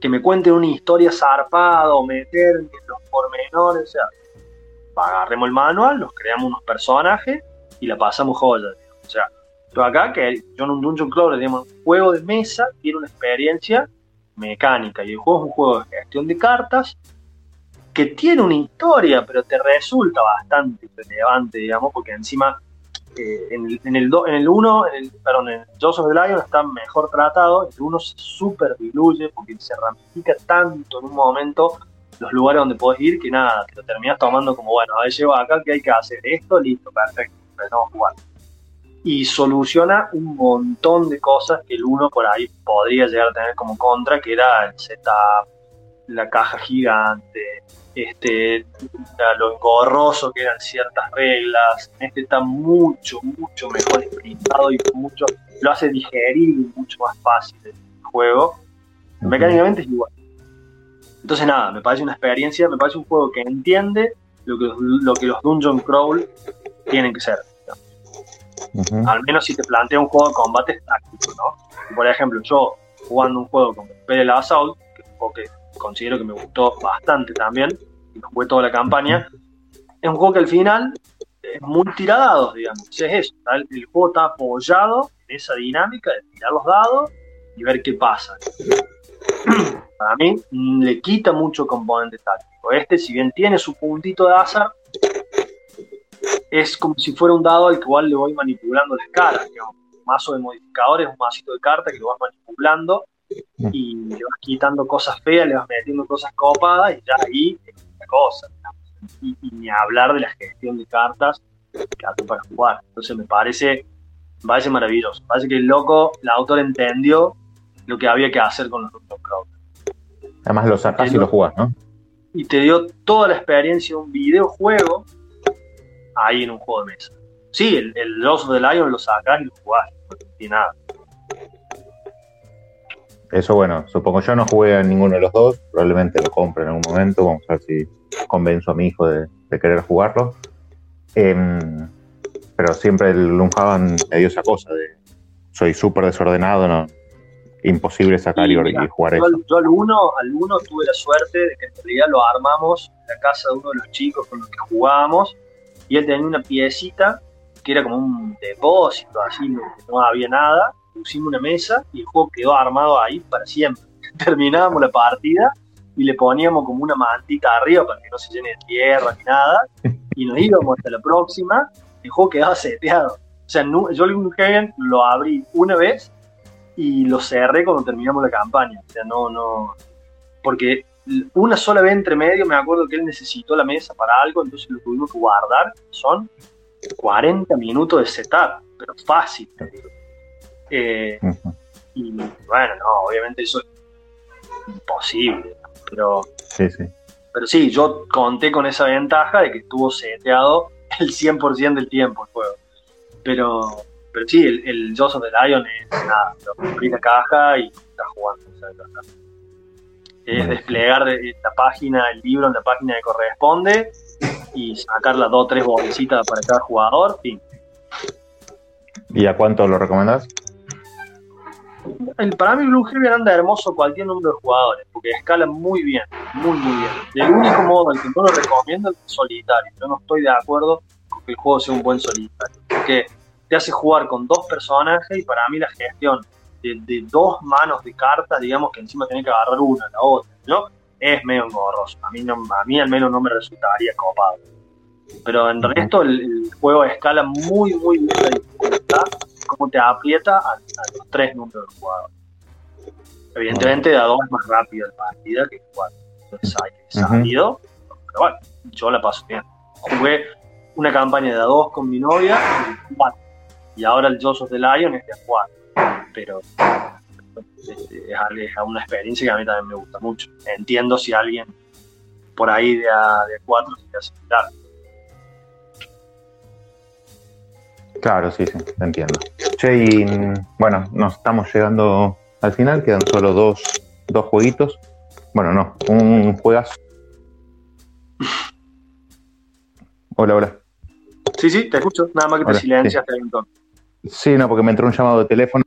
S2: que me cuenten una historia zarpada o meter en los pormenores, o sea, agarremos el manual, nos creamos unos personajes y la pasamos joya. O sea, yo acá, que yo en un Dungeon Crawler, digamos, juego de mesa tiene una experiencia mecánica y el juego es un juego de gestión de cartas que tiene una historia, pero te resulta bastante relevante, digamos, porque encima eh, en, el, en, el do- en el 1, en el, perdón, en of the Lion está mejor tratado, el 1 se super diluye porque se ramifica tanto en un momento los lugares donde podés ir que nada, que lo terminás tomando como, bueno, a ver, llego acá, ¿qué hay que hacer? Esto, listo, perfecto, empezamos a jugar. Y soluciona un montón de cosas que el 1 por ahí podría llegar a tener como contra, que era el setup, la caja gigante, este, lo engorroso que eran ciertas reglas. Este está mucho, mucho mejor explicado y mucho, lo hace digerible y mucho más fácil el juego. Mecánicamente es igual. Entonces nada, me parece una experiencia, me parece un juego que entiende lo que los, lo que los Dungeon Crawl tienen que ser. Al menos si te plantea un juego de combate táctico, ¿no? Por ejemplo, yo jugando un juego como Imperial Assault, que es un juego que considero que me gustó bastante también, y lo jugué toda la campaña, es un juego que al final es muy tiradados, digamos. O sea, es eso, el juego está apoyado en esa dinámica de tirar los dados y ver qué pasa. Para mí le quita mucho componente táctico. Este, si bien tiene su puntito de azar, es como si fuera un dado al cual le voy manipulando las caras. Un mazo de modificadores, un masito de cartas que lo vas manipulando y le vas quitando cosas feas, le vas metiendo cosas copadas y ya ahí es otra cosa. Y, ni hablar de la gestión de cartas que hace para jugar. Entonces me parece, parece maravilloso. Me parece que el loco, el autor entendió lo que había que hacer con los Dungeon Crawl.
S1: Además lo sacás y lo jugás, ¿no?
S2: y te dio toda la experiencia de un videojuego ahí en un juego de mesa. Sí, el, el Lost of the Lion lo sacás y lo jugás, no tiene nada.
S1: Eso bueno, supongo yo no jugué a ninguno de los dos, probablemente lo compre en algún momento, vamos a ver si convenzo a mi hijo de, de querer jugarlo. Em, pero siempre el Gloomhaven me dio esa cosa de soy súper desordenado, no imposible sacar y,
S2: Y mira,
S1: y jugar
S2: Yo,
S1: eso.
S2: yo al uno, al uno tuve la suerte de que en realidad lo armamos en la casa de uno de los chicos con los que jugábamos y él tenía una piecita que era como un depósito así, no, no había nada, pusimos una mesa y el juego quedó armado ahí para siempre. Terminábamos la partida y le poníamos como una mantita arriba para que no se llene de tierra ni nada y nos íbamos hasta la próxima, el juego quedaba seteado. O sea, nu- yo el Gloomhaven lo abrí una vez y lo cerré cuando terminamos la campaña. O sea, no, no. Porque una sola vez entre medio me acuerdo que él necesitó la mesa para algo, entonces lo tuvimos que guardar. Son 40 minutos de setup, pero fácil. Eh, y bueno, no, obviamente eso es imposible. Pero,
S1: Sí, sí.
S2: pero sí, yo conté con esa ventaja de que estuvo seteado el 100% del tiempo el juego. Pero, pero sí, el, el Jaws of the Lion es nada, lo abrí la caja y estás jugando. o sea, está. Es
S1: Bueno,
S2: desplegar de- la página, el libro en la página que corresponde y sacar las dos o tres bolsitas para cada jugador. Fin.
S1: ¿Y a cuánto lo recomendás?
S2: El, para mí Gloomhaven anda hermoso cualquier número de jugadores, porque escala muy bien, muy muy bien. El único modo al que no lo recomiendo es el solitario. Yo no estoy de acuerdo con que el juego sea un buen solitario, porque te hace jugar con dos personajes y para mí la gestión de, de dos manos de cartas, digamos que encima tenés que agarrar una a la otra, ¿no? Es medio engorroso. A mí, no, a mí al menos no me resultaría copado. Pero en resto el, el juego escala muy muy bien la dificultad cómo te aprieta a, a los tres números de jugador. Evidentemente, de a dos es más rápido la partida que cuatro. Entonces hay que sabido. Pero bueno, yo la paso bien. Jugué una campaña de a dos con mi novia y cuatro. Y ahora el Jaws of the Lion es de a. Pero este, es, una experiencia que a mí también me gusta mucho. Entiendo si alguien por ahí de a, de a cuatro se le hace similar.
S1: Claro, sí, sí, te entiendo. Che, y bueno, nos estamos llegando al final, quedan solo dos, dos jueguitos. Bueno, no, un juegazo. Hola, hola.
S2: Sí, sí, te escucho. Nada más que te
S1: Hola,
S2: silenciaste ahí entonces.
S1: Sí, no, porque me entró un llamado de teléfono.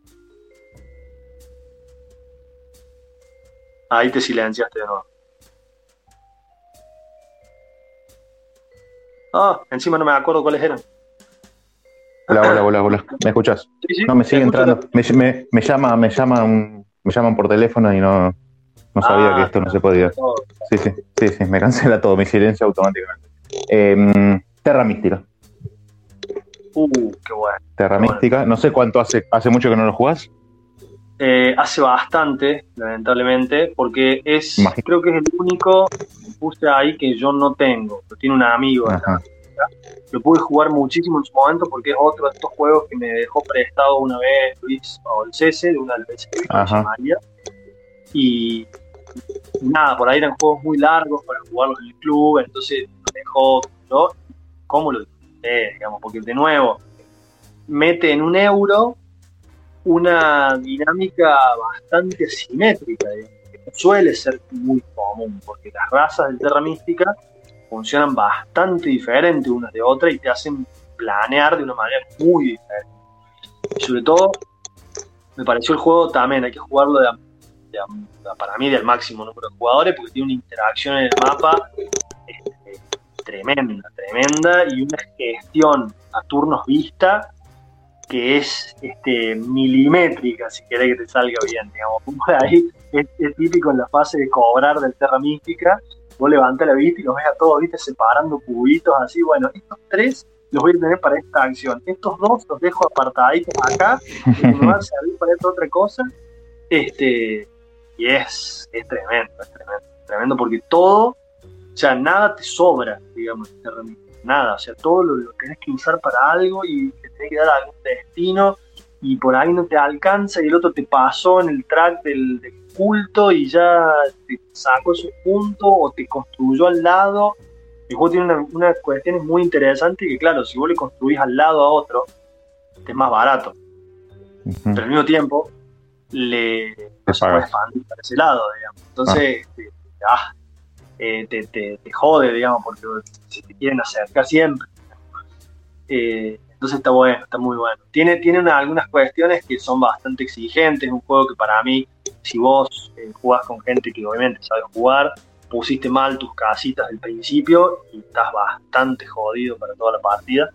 S2: Ahí te silenciaste de nuevo. Ah, encima no me acuerdo cuáles eran.
S1: Hola, hola, hola, hola. ¿Me escuchas?
S2: Sí, sí,
S1: No, me sigue entrando. Me, me, me llama, me llaman, me llaman por teléfono y no, no sabía
S2: Ah,
S1: que esto no se podía. Sí, sí, sí, sí, me cancela todo, mi silencio automáticamente. Eh, Terra Mística.
S2: Uh, qué bueno.
S1: Terra. Mística. No sé cuánto hace, hace mucho que no lo jugás.
S2: Eh, hace bastante, lamentablemente, porque es, creo que es el único que puse ahí que yo no tengo. Lo tiene un amigo. Lo pude jugar muchísimo en su momento porque es otro de estos juegos que me dejó prestado una vez Luis Olcese, de una veces que María. Y nada, por ahí eran juegos muy largos para jugarlos en el club, entonces lo dejó, ¿no? ¿Cómo lo digamos? Porque de nuevo, mete en un euro una dinámica bastante asimétrica, que suele ser muy común, porque las razas del Terra Mística funcionan bastante diferente unas de otras y te hacen planear de una manera muy diferente. Y sobre todo, me pareció el juego también, hay que jugarlo de, para mí del máximo número de jugadores, porque tiene una interacción en el mapa tremenda, tremenda, y una gestión a turnos vista que es este, milimétrica, si querés que te salga bien, digamos. Ahí es, típico en la fase de cobrar del Terra Mística, vos levantás la vista y los ves a todos, viste, separando cubitos así, bueno, estos tres los voy a tener para esta acción, estos dos los dejo apartaditos acá, que me van a servir para esta otra cosa, este, y es, es tremendo, es tremendo, tremendo porque todo, o sea, nada te sobra, digamos, Mística, nada, o sea, todo lo, lo tenés que usar para algo y te tenés que dar algún destino y por ahí no te alcanza y el otro te pasó en el track del, del culto y ya te sacó esos puntos o te construyó al lado. El juego tiene una, una cuestión muy interesante que claro, si vos le construís al lado a otro, te es más barato, pero al mismo tiempo le se puede expandir para ese lado, digamos. Entonces, este, ah, eh, te, te- jode, digamos, porque se te quieren acercar siempre. Eh, entonces está bueno, está muy bueno. Tiene, tiene una- algunas cuestiones que son bastante exigentes, es un juego que para mí, si vos eh, jugás con gente que obviamente sabe jugar, pusiste mal tus casitas del principio y estás bastante jodido para toda la partida.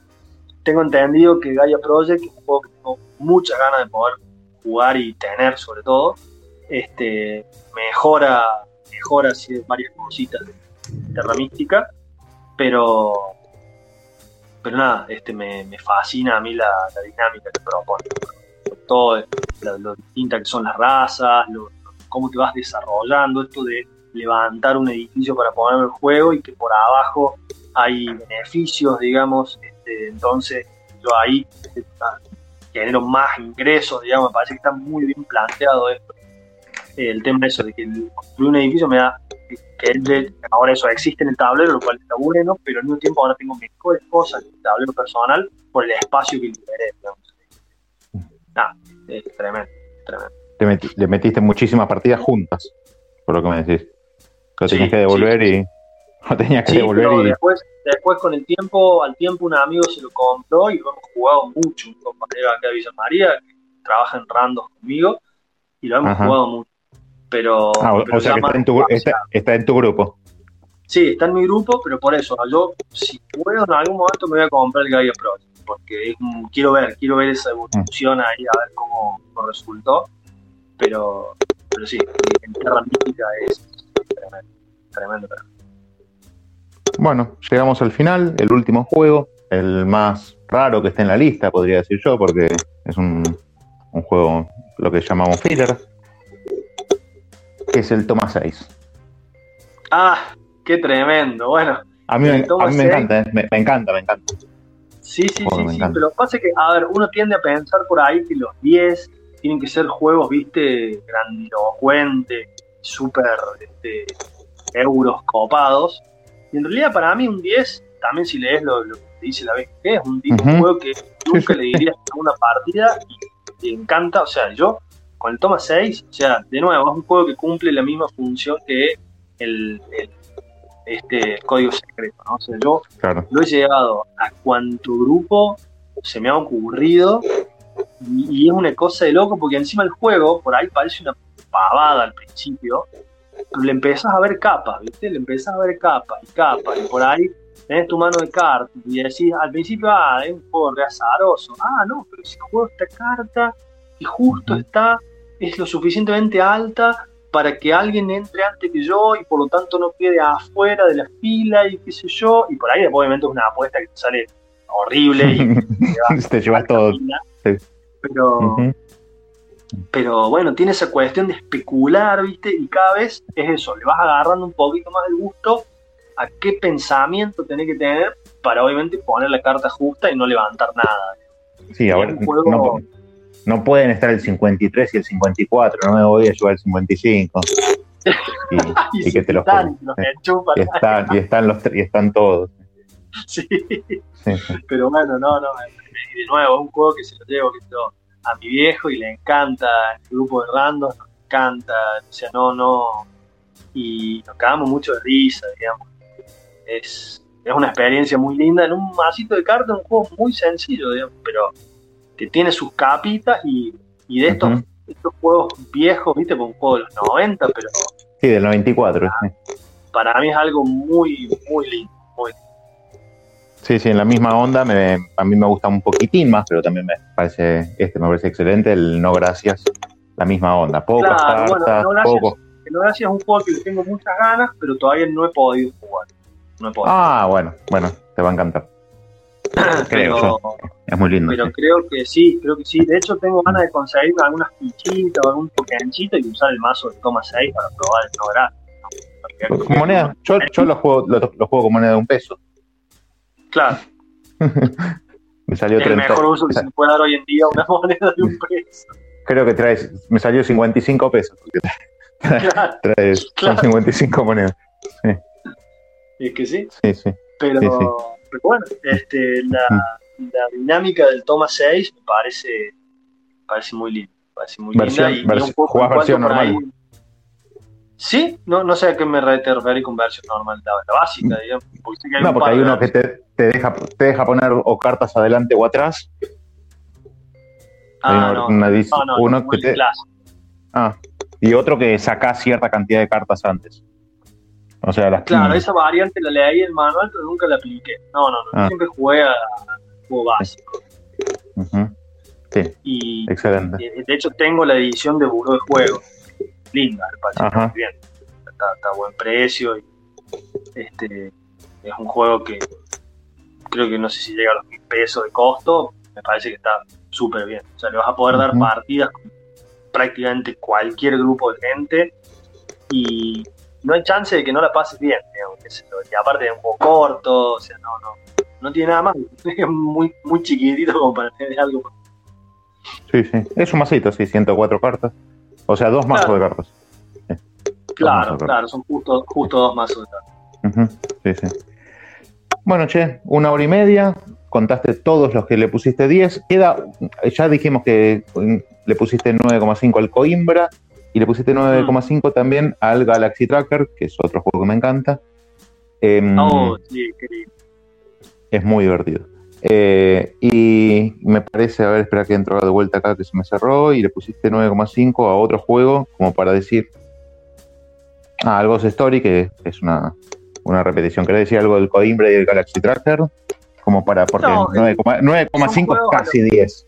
S2: Tengo entendido que Gaia Project es un juego que tengo muchas ganas de poder jugar y tener sobre todo. Este, mejora, mejora así varias cositas de Terra Mística, pero pero nada, este me, me fascina a mí la, la dinámica que propone. Todo lo, lo distintas que son las razas, lo- cómo te vas desarrollando, esto de levantar un edificio para ponerlo en juego y que por abajo hay beneficios, digamos, este, entonces yo ahí este, genero más ingresos, digamos, me parece que está muy bien planteado esto. El tema de eso, de que construir un edificio me da, que ahora eso existe en el tablero, lo cual está bueno, pero al mismo tiempo ahora tengo mejores cosas en el tablero personal por el espacio que liberé, digamos. Ah, es tremendo, tremendo.
S1: Te meti- le metiste muchísimas partidas juntas, por lo que me decís. Lo
S2: Sí,
S1: tenías que devolver y. Lo tenías que
S2: Sí,
S1: devolver
S2: pero
S1: y.
S2: después, después con el tiempo, al tiempo un amigo se lo compró y lo hemos jugado mucho. Un compañero acá de Villa María que trabaja en Randos conmigo y lo hemos
S1: Ajá.
S2: jugado mucho. Pero,
S1: Ah, o,
S2: pero
S1: o sea que está en, tu, está, está en tu grupo.
S2: Sí, está en mi grupo, pero por eso, yo si puedo en algún momento me voy a comprar el Gaia Pro, porque es un- quiero ver, quiero ver esa evolución ahí, a ver cómo, cómo resultó. Pero, pero sí, en Tierra Mística es tremendo, tremendo. tremendo.
S1: Bueno, llegamos al final, el último juego, el más raro que está en la lista, podría decir yo, porque es un, un juego, lo que llamamos filler, que es el Toma 6.
S2: Ah, qué tremendo. Bueno,
S1: A mí, me-
S2: El Toma
S1: a mí me
S2: 6.
S1: encanta, eh, me, me encanta, me encanta.
S2: Sí, sí,
S1: Joder,
S2: sí, sí,
S1: encanta.
S2: pero pasa que, a ver, uno tiende a pensar por ahí que los 10 tienen que ser juegos, viste, grandilocuentes, súper este, euros copados. Y en realidad para mí un 10, también si lees lo, lo que te dice la BGG, es un, tipo de
S1: Ujú.
S2: juego que nunca le dirías a una partida y te encanta, o sea, yo con el Toma 6, o sea, de nuevo, es un juego que cumple la misma función que el, el- este código secreto, ¿no? O sea, yo
S1: Claro.
S2: lo he llevado a cuanto grupo se me ha ocurrido y, y es una cosa de loco porque encima el juego por ahí parece una pavada al principio pero le empezás a ver capas ¿viste? le empezás a ver capas y capas y por ahí tenés tu mano de cartas y decís al principio ah es un juego re azaroso ah no pero si juego esta carta y justo está es lo suficientemente alta para que alguien entre antes que yo y por lo tanto no quede afuera de la fila y qué sé yo. Y por ahí obviamente es una apuesta que te sale horrible y
S1: Te llevas todo. Sí.
S2: Pero, pero bueno, tiene esa cuestión de especular, ¿viste? Y cada vez es eso, le vas agarrando un poquito más el gusto a qué pensamiento tenés que tener para obviamente poner la carta justa y no levantar nada.
S1: Sí, a
S2: es
S1: ver,
S2: un juego-
S1: no, no pueden estar el 53 y el 54, no me voy a llevar el 55. Y, y que te los
S2: están, los.
S1: Y están, y están los y están todos.
S2: Sí. Pero bueno, no, no. Y de nuevo, es un juego que se lo llevo que a mi viejo y le encanta, el grupo de randos nos encanta, o sea, no, no. Y nos cagamos mucho de risa, digamos. Es, es una experiencia muy linda en un masito de cartas, un juego muy sencillo, digamos, pero que tiene sus capitas y, y de estos, estos juegos viejos, viste, por un juego de los 90, pero
S1: Sí, del 94. sí.
S2: para mí es algo muy, muy lindo. Muy lindo.
S1: Sí, sí, en la misma onda. Me, a mí me gusta un poquitín más, pero también me parece, este me parece excelente. El No Gracias, la misma onda. Pocas
S2: Claro, bueno,
S1: cartas,
S2: No Gracias.
S1: pocos.
S2: El No Gracias es un juego que le tengo muchas ganas, pero todavía no he podido jugar. No he podido.
S1: Ah, bueno, bueno, te va a encantar. creo
S2: pero,
S1: Es muy lindo.
S2: pero
S1: sí.
S2: creo que sí, creo que sí. De hecho, tengo ganas de conseguir algunas fichitas o algún tokenchito y usar el mazo de Toma 6 para probar el
S1: Con moneda. Yo, yo los juego, los juego con moneda de un peso.
S2: Claro,
S1: Me salió
S2: es el
S1: 30.
S2: mejor uso que se puede dar hoy en día una moneda de un peso.
S1: Creo que traes, me salió 55 pesos.
S2: Claro,
S1: traes,
S2: Claro.
S1: son 55 monedas.
S2: es que sí.
S1: Sí, sí.
S2: Pero,
S1: Sí, sí.
S2: Pero bueno, este, la, la dinámica del Toma 6 me parece, me parece muy linda. Parece muy
S1: Versión-
S2: linda y, y
S1: vers-
S2: un poco
S1: ¿jugás
S2: en cuanto
S1: versión
S2: por ahí-
S1: normal?
S2: Sí, no, no sé a qué me te referís con versión normal, la, la básica, digamos. Porque hay
S1: No, porque hay uno que te, te deja, te deja poner o cartas adelante o atrás.
S2: Ah, no,
S1: una
S2: no, no,
S1: uno
S2: no,
S1: que te-. Ah, y otro que saca cierta cantidad de cartas antes. O sea, las
S2: Claro, esa variante la leí en el manual, pero nunca la apliqué. No, no, no,
S1: Ah.
S2: siempre jugué a juego básico.
S1: Sí,
S2: Y
S1: excelente.
S2: de de hecho tengo la edición de buró de juego. Linda, me parece muy bien. Está, está a buen precio y este es un juego que, creo que no sé si llega a los mil pesos de costo, me parece que está súper bien. O sea, le vas a poder dar partidas con prácticamente cualquier grupo de gente y no hay chance de que no la pases bien, digamos, y aparte es un poco corto, o sea, no, no, no tiene nada más, es muy, muy chiquitito como para tener algo.
S1: Sí, sí. Es un masito, sí, 104 cartas. O sea, dos mazos
S2: Claro.
S1: de cartas.
S2: Claro, claro, son justo, justo dos mazos de cartas.
S1: Sí, sí. Bueno, che, una hora y media. Contaste todos los que le pusiste 10. Queda, ya dijimos que le pusiste 9,5 al Coimbra y le pusiste 9,5 también al Galaxy Tracker, que es otro juego que me encanta. Em,
S2: Oh, sí, qué lindo.
S1: es muy divertido. Eh, y me parece, a ver, espera que entro de vuelta acá que se me cerró y le pusiste 9,5 a otro juego como para decir, ah, al Ghost Story, que es una, una repetición. ¿Querés decir algo del Coimbra y del Galaxy Tracker? Como para, porque
S2: No,
S1: 9,5 9,5 es
S2: juegos
S1: casi 10.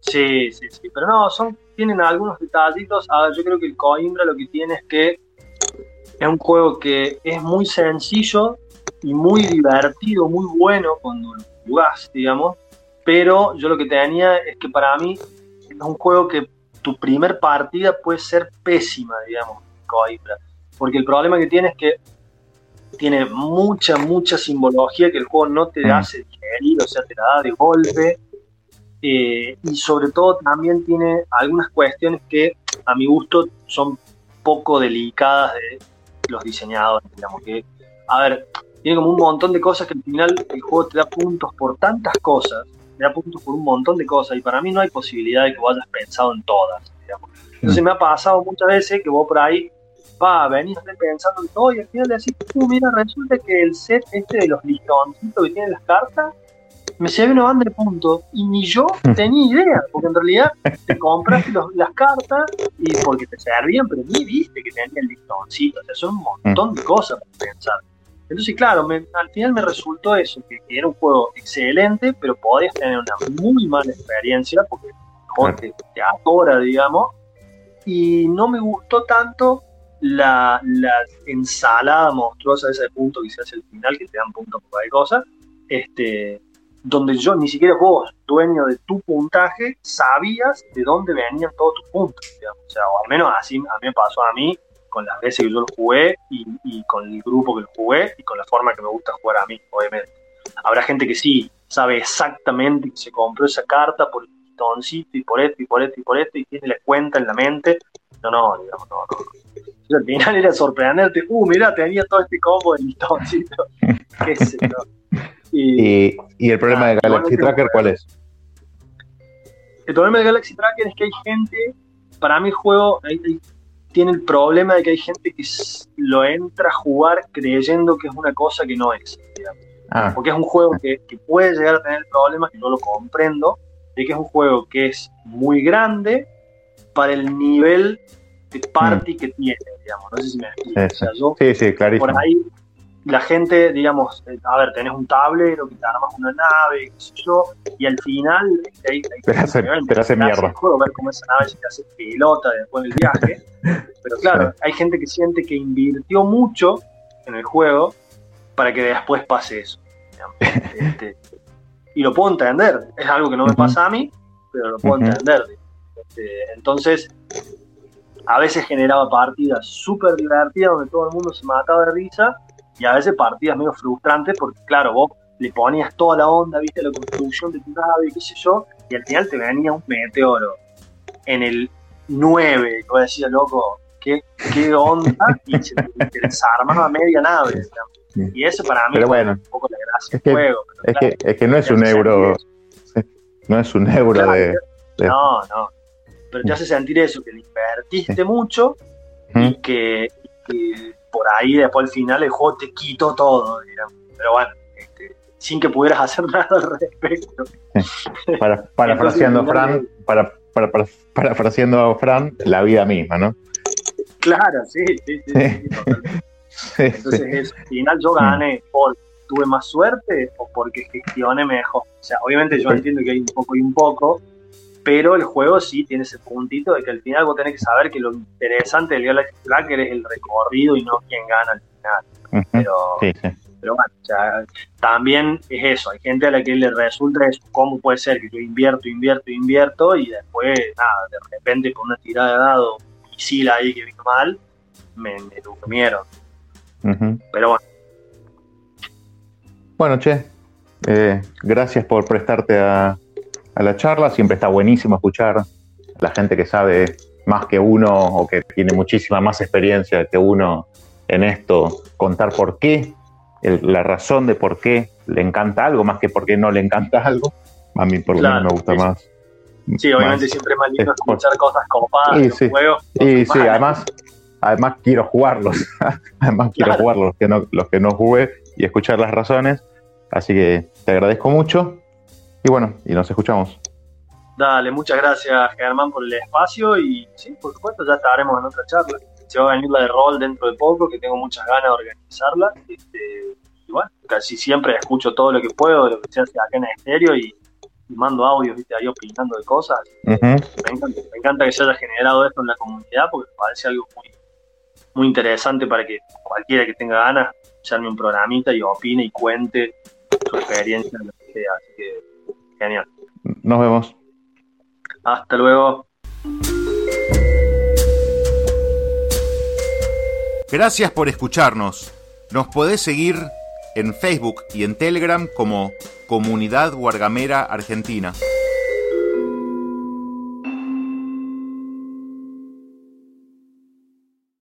S2: Sí, sí, sí, pero no, son, tienen algunos detallitos. A ver, yo creo que el Coimbra lo que tiene es que es un juego que es muy sencillo y muy divertido, muy bueno cuando lo jugás, digamos. Pero yo lo que tenía es que para mí es un juego que tu primer partida puede ser pésima, digamos, Coimbra. Porque el problema que tiene es que tiene mucha, mucha simbología que el juego no te
S1: Mm.
S2: hace digerir, o sea, te la da de golpe. Eh, y sobre todo también tiene algunas cuestiones que a mi gusto son poco delicadas de los diseñadores, digamos que, a ver, tiene como un montón de cosas que al final el juego te da puntos por tantas cosas, te da puntos por un montón de cosas y para mí no hay posibilidad de que vos hayas pensado en todas, digamos. Entonces me ha pasado muchas veces que vos por ahí, va, venís pensando en todo y al final le decís, uh, mira, resulta que el set este de los listoncitos que tienen las cartas me llevé una banda de puntos y ni yo tenía idea, porque en realidad te compraste los- las cartas y porque te servían, pero ni viste que tenía el listoncito, o sea, son un montón de cosas para pensar. Entonces, claro, me- al final me resultó eso, que, que era un juego excelente, pero podías tener una muy mala experiencia, porque te, te atora, digamos, y no me gustó tanto la, la ensalada monstruosa de puntos que se hace al final, que te dan puntos por cualquier cosa, este, donde yo, ni siquiera vos, dueño de tu puntaje, sabías de dónde venían todos tus puntos, digamos. O sea, o al menos así a mí me pasó a mí con las veces que yo lo jugué y, y con el grupo que lo jugué y con la forma que me gusta jugar a mí, obviamente. Habrá gente que sí sabe exactamente que se compró esa carta por el listoncito y por esto y por esto y por esto y tiene la cuenta en la mente. No, no, digamos, no, al final era sorprenderte, uh, mira, tenía todo este combo de listoncito. Qué sé yo. Y,
S1: Y, y el problema
S2: Ah,
S1: de Galaxy Tracker, ¿cuál es?
S2: El problema de Galaxy Tracker es que hay gente, para el juego hay- hay- tiene el problema de que hay gente que lo entra a jugar creyendo que es una cosa que no es.
S1: Ah,
S2: Porque es un juego que, que puede llegar a tener problemas, que yo lo comprendo, de que es un juego que es muy grande para el nivel de party que tiene, digamos. No sé si me explico.
S1: Sí,
S2: O sea, yo
S1: sí, sí, clarísimo.
S2: por ahí la gente, digamos, eh, a ver, tenés un tablero que te armas una nave, qué sé yo, y al final hay
S1: Te hace-
S2: nivel
S1: te hace
S2: de clase
S1: mierda.
S2: juego, ver cómo esa nave se te hace pelota después del viaje. Pero claro, hay gente que siente que invirtió mucho en el juego para que después pase eso. Este, y lo puedo entender, es algo que no me pasa a mí, pero lo puedo entender. Este, entonces, a veces generaba partidas súper divertidas donde todo el mundo se mataba de risa y a veces partidas medio frustrantes porque, claro, vos le ponías toda la onda, viste, la construcción de tu nave, qué sé yo, y al final te venía un meteoro en el 9, y vos decías, loco, ¿qué, qué onda? Y se te, te desarmaba media nave.
S1: Sí.
S2: Y eso para mí
S1: Pero bueno,
S2: un poco la gracia
S1: es
S2: del
S1: que-
S2: juego. pero
S1: Es
S2: claro,
S1: que, es que no es un euro, no es un euro
S2: Claro,
S1: de... de-
S2: No, no. Pero te hace sentir eso, que le invertiste mucho y que, que por ahí después al final el juego te quitó todo, digamos. Pero bueno, este, sin que pudieras hacer nada al respecto.
S1: Para, parafraseando a
S2: Entonces, al
S1: Fran, para, para, para- parafraseando a Fran, la vida misma, ¿no?
S2: Claro, sí, sí, sí. sí, sí.
S1: Sí,
S2: Entonces,
S1: sí.
S2: eso, al final yo gané porque tuve más suerte o porque gestioné mejor. O sea, obviamente yo
S1: Sí.
S2: entiendo que hay un poco y un poco, pero el juego sí tiene ese puntito de que al final vos tenés que saber que lo interesante del Galaxy Tracker es el recorrido y no quién gana al final. Pero,
S1: Sí, sí.
S2: Pero bueno, o sea, también es eso, hay gente a la que le resulta eso, cómo puede ser que yo invierto, invierto, invierto y después, nada, de repente con una tirada de dado, misil ahí que vino mal, me, me durmieron. Pero bueno,
S1: Bueno, che, eh, gracias por prestarte a, a la charla. Siempre está buenísimo escuchar a la gente que sabe más que uno o que tiene muchísima más experiencia que uno en esto, contar por qué, el- la razón de por qué le encanta algo, más que por qué no le encanta algo. A mí por lo
S2: Claro,
S1: menos me gusta
S2: sí.
S1: más.
S2: sí, obviamente
S1: más-
S2: siempre es más lindo
S1: por-
S2: escuchar cosas copadas
S1: Sí, sí.
S2: juegos.
S1: Y sí, además, además quiero jugarlos. además quiero
S2: Claro.
S1: jugarlos, los que, no, los que no jugué y escuchar las razones. Así que te agradezco mucho. Y bueno, y nos escuchamos.
S2: Dale, muchas gracias Germán por el espacio y sí, por supuesto, ya estaremos en otra charla. Se va a venir la de rol dentro de poco, que tengo muchas ganas de organizarla. Este, y bueno, casi siempre escucho todo lo que puedo de lo que se hace acá en el estéreo y, y mando audios, viste, ahí opinando de cosas. Me encanta, me encanta que se haya generado esto en la comunidad porque me parece algo muy, muy interesante para que cualquiera que tenga ganas se arme un programita y opine y cuente su experiencia en lo que sea. Así que genial.
S1: Nos vemos.
S2: Hasta luego.
S5: Gracias por escucharnos. Nos podés seguir en Facebook y en Telegram como Comunidad Guargamera Argentina.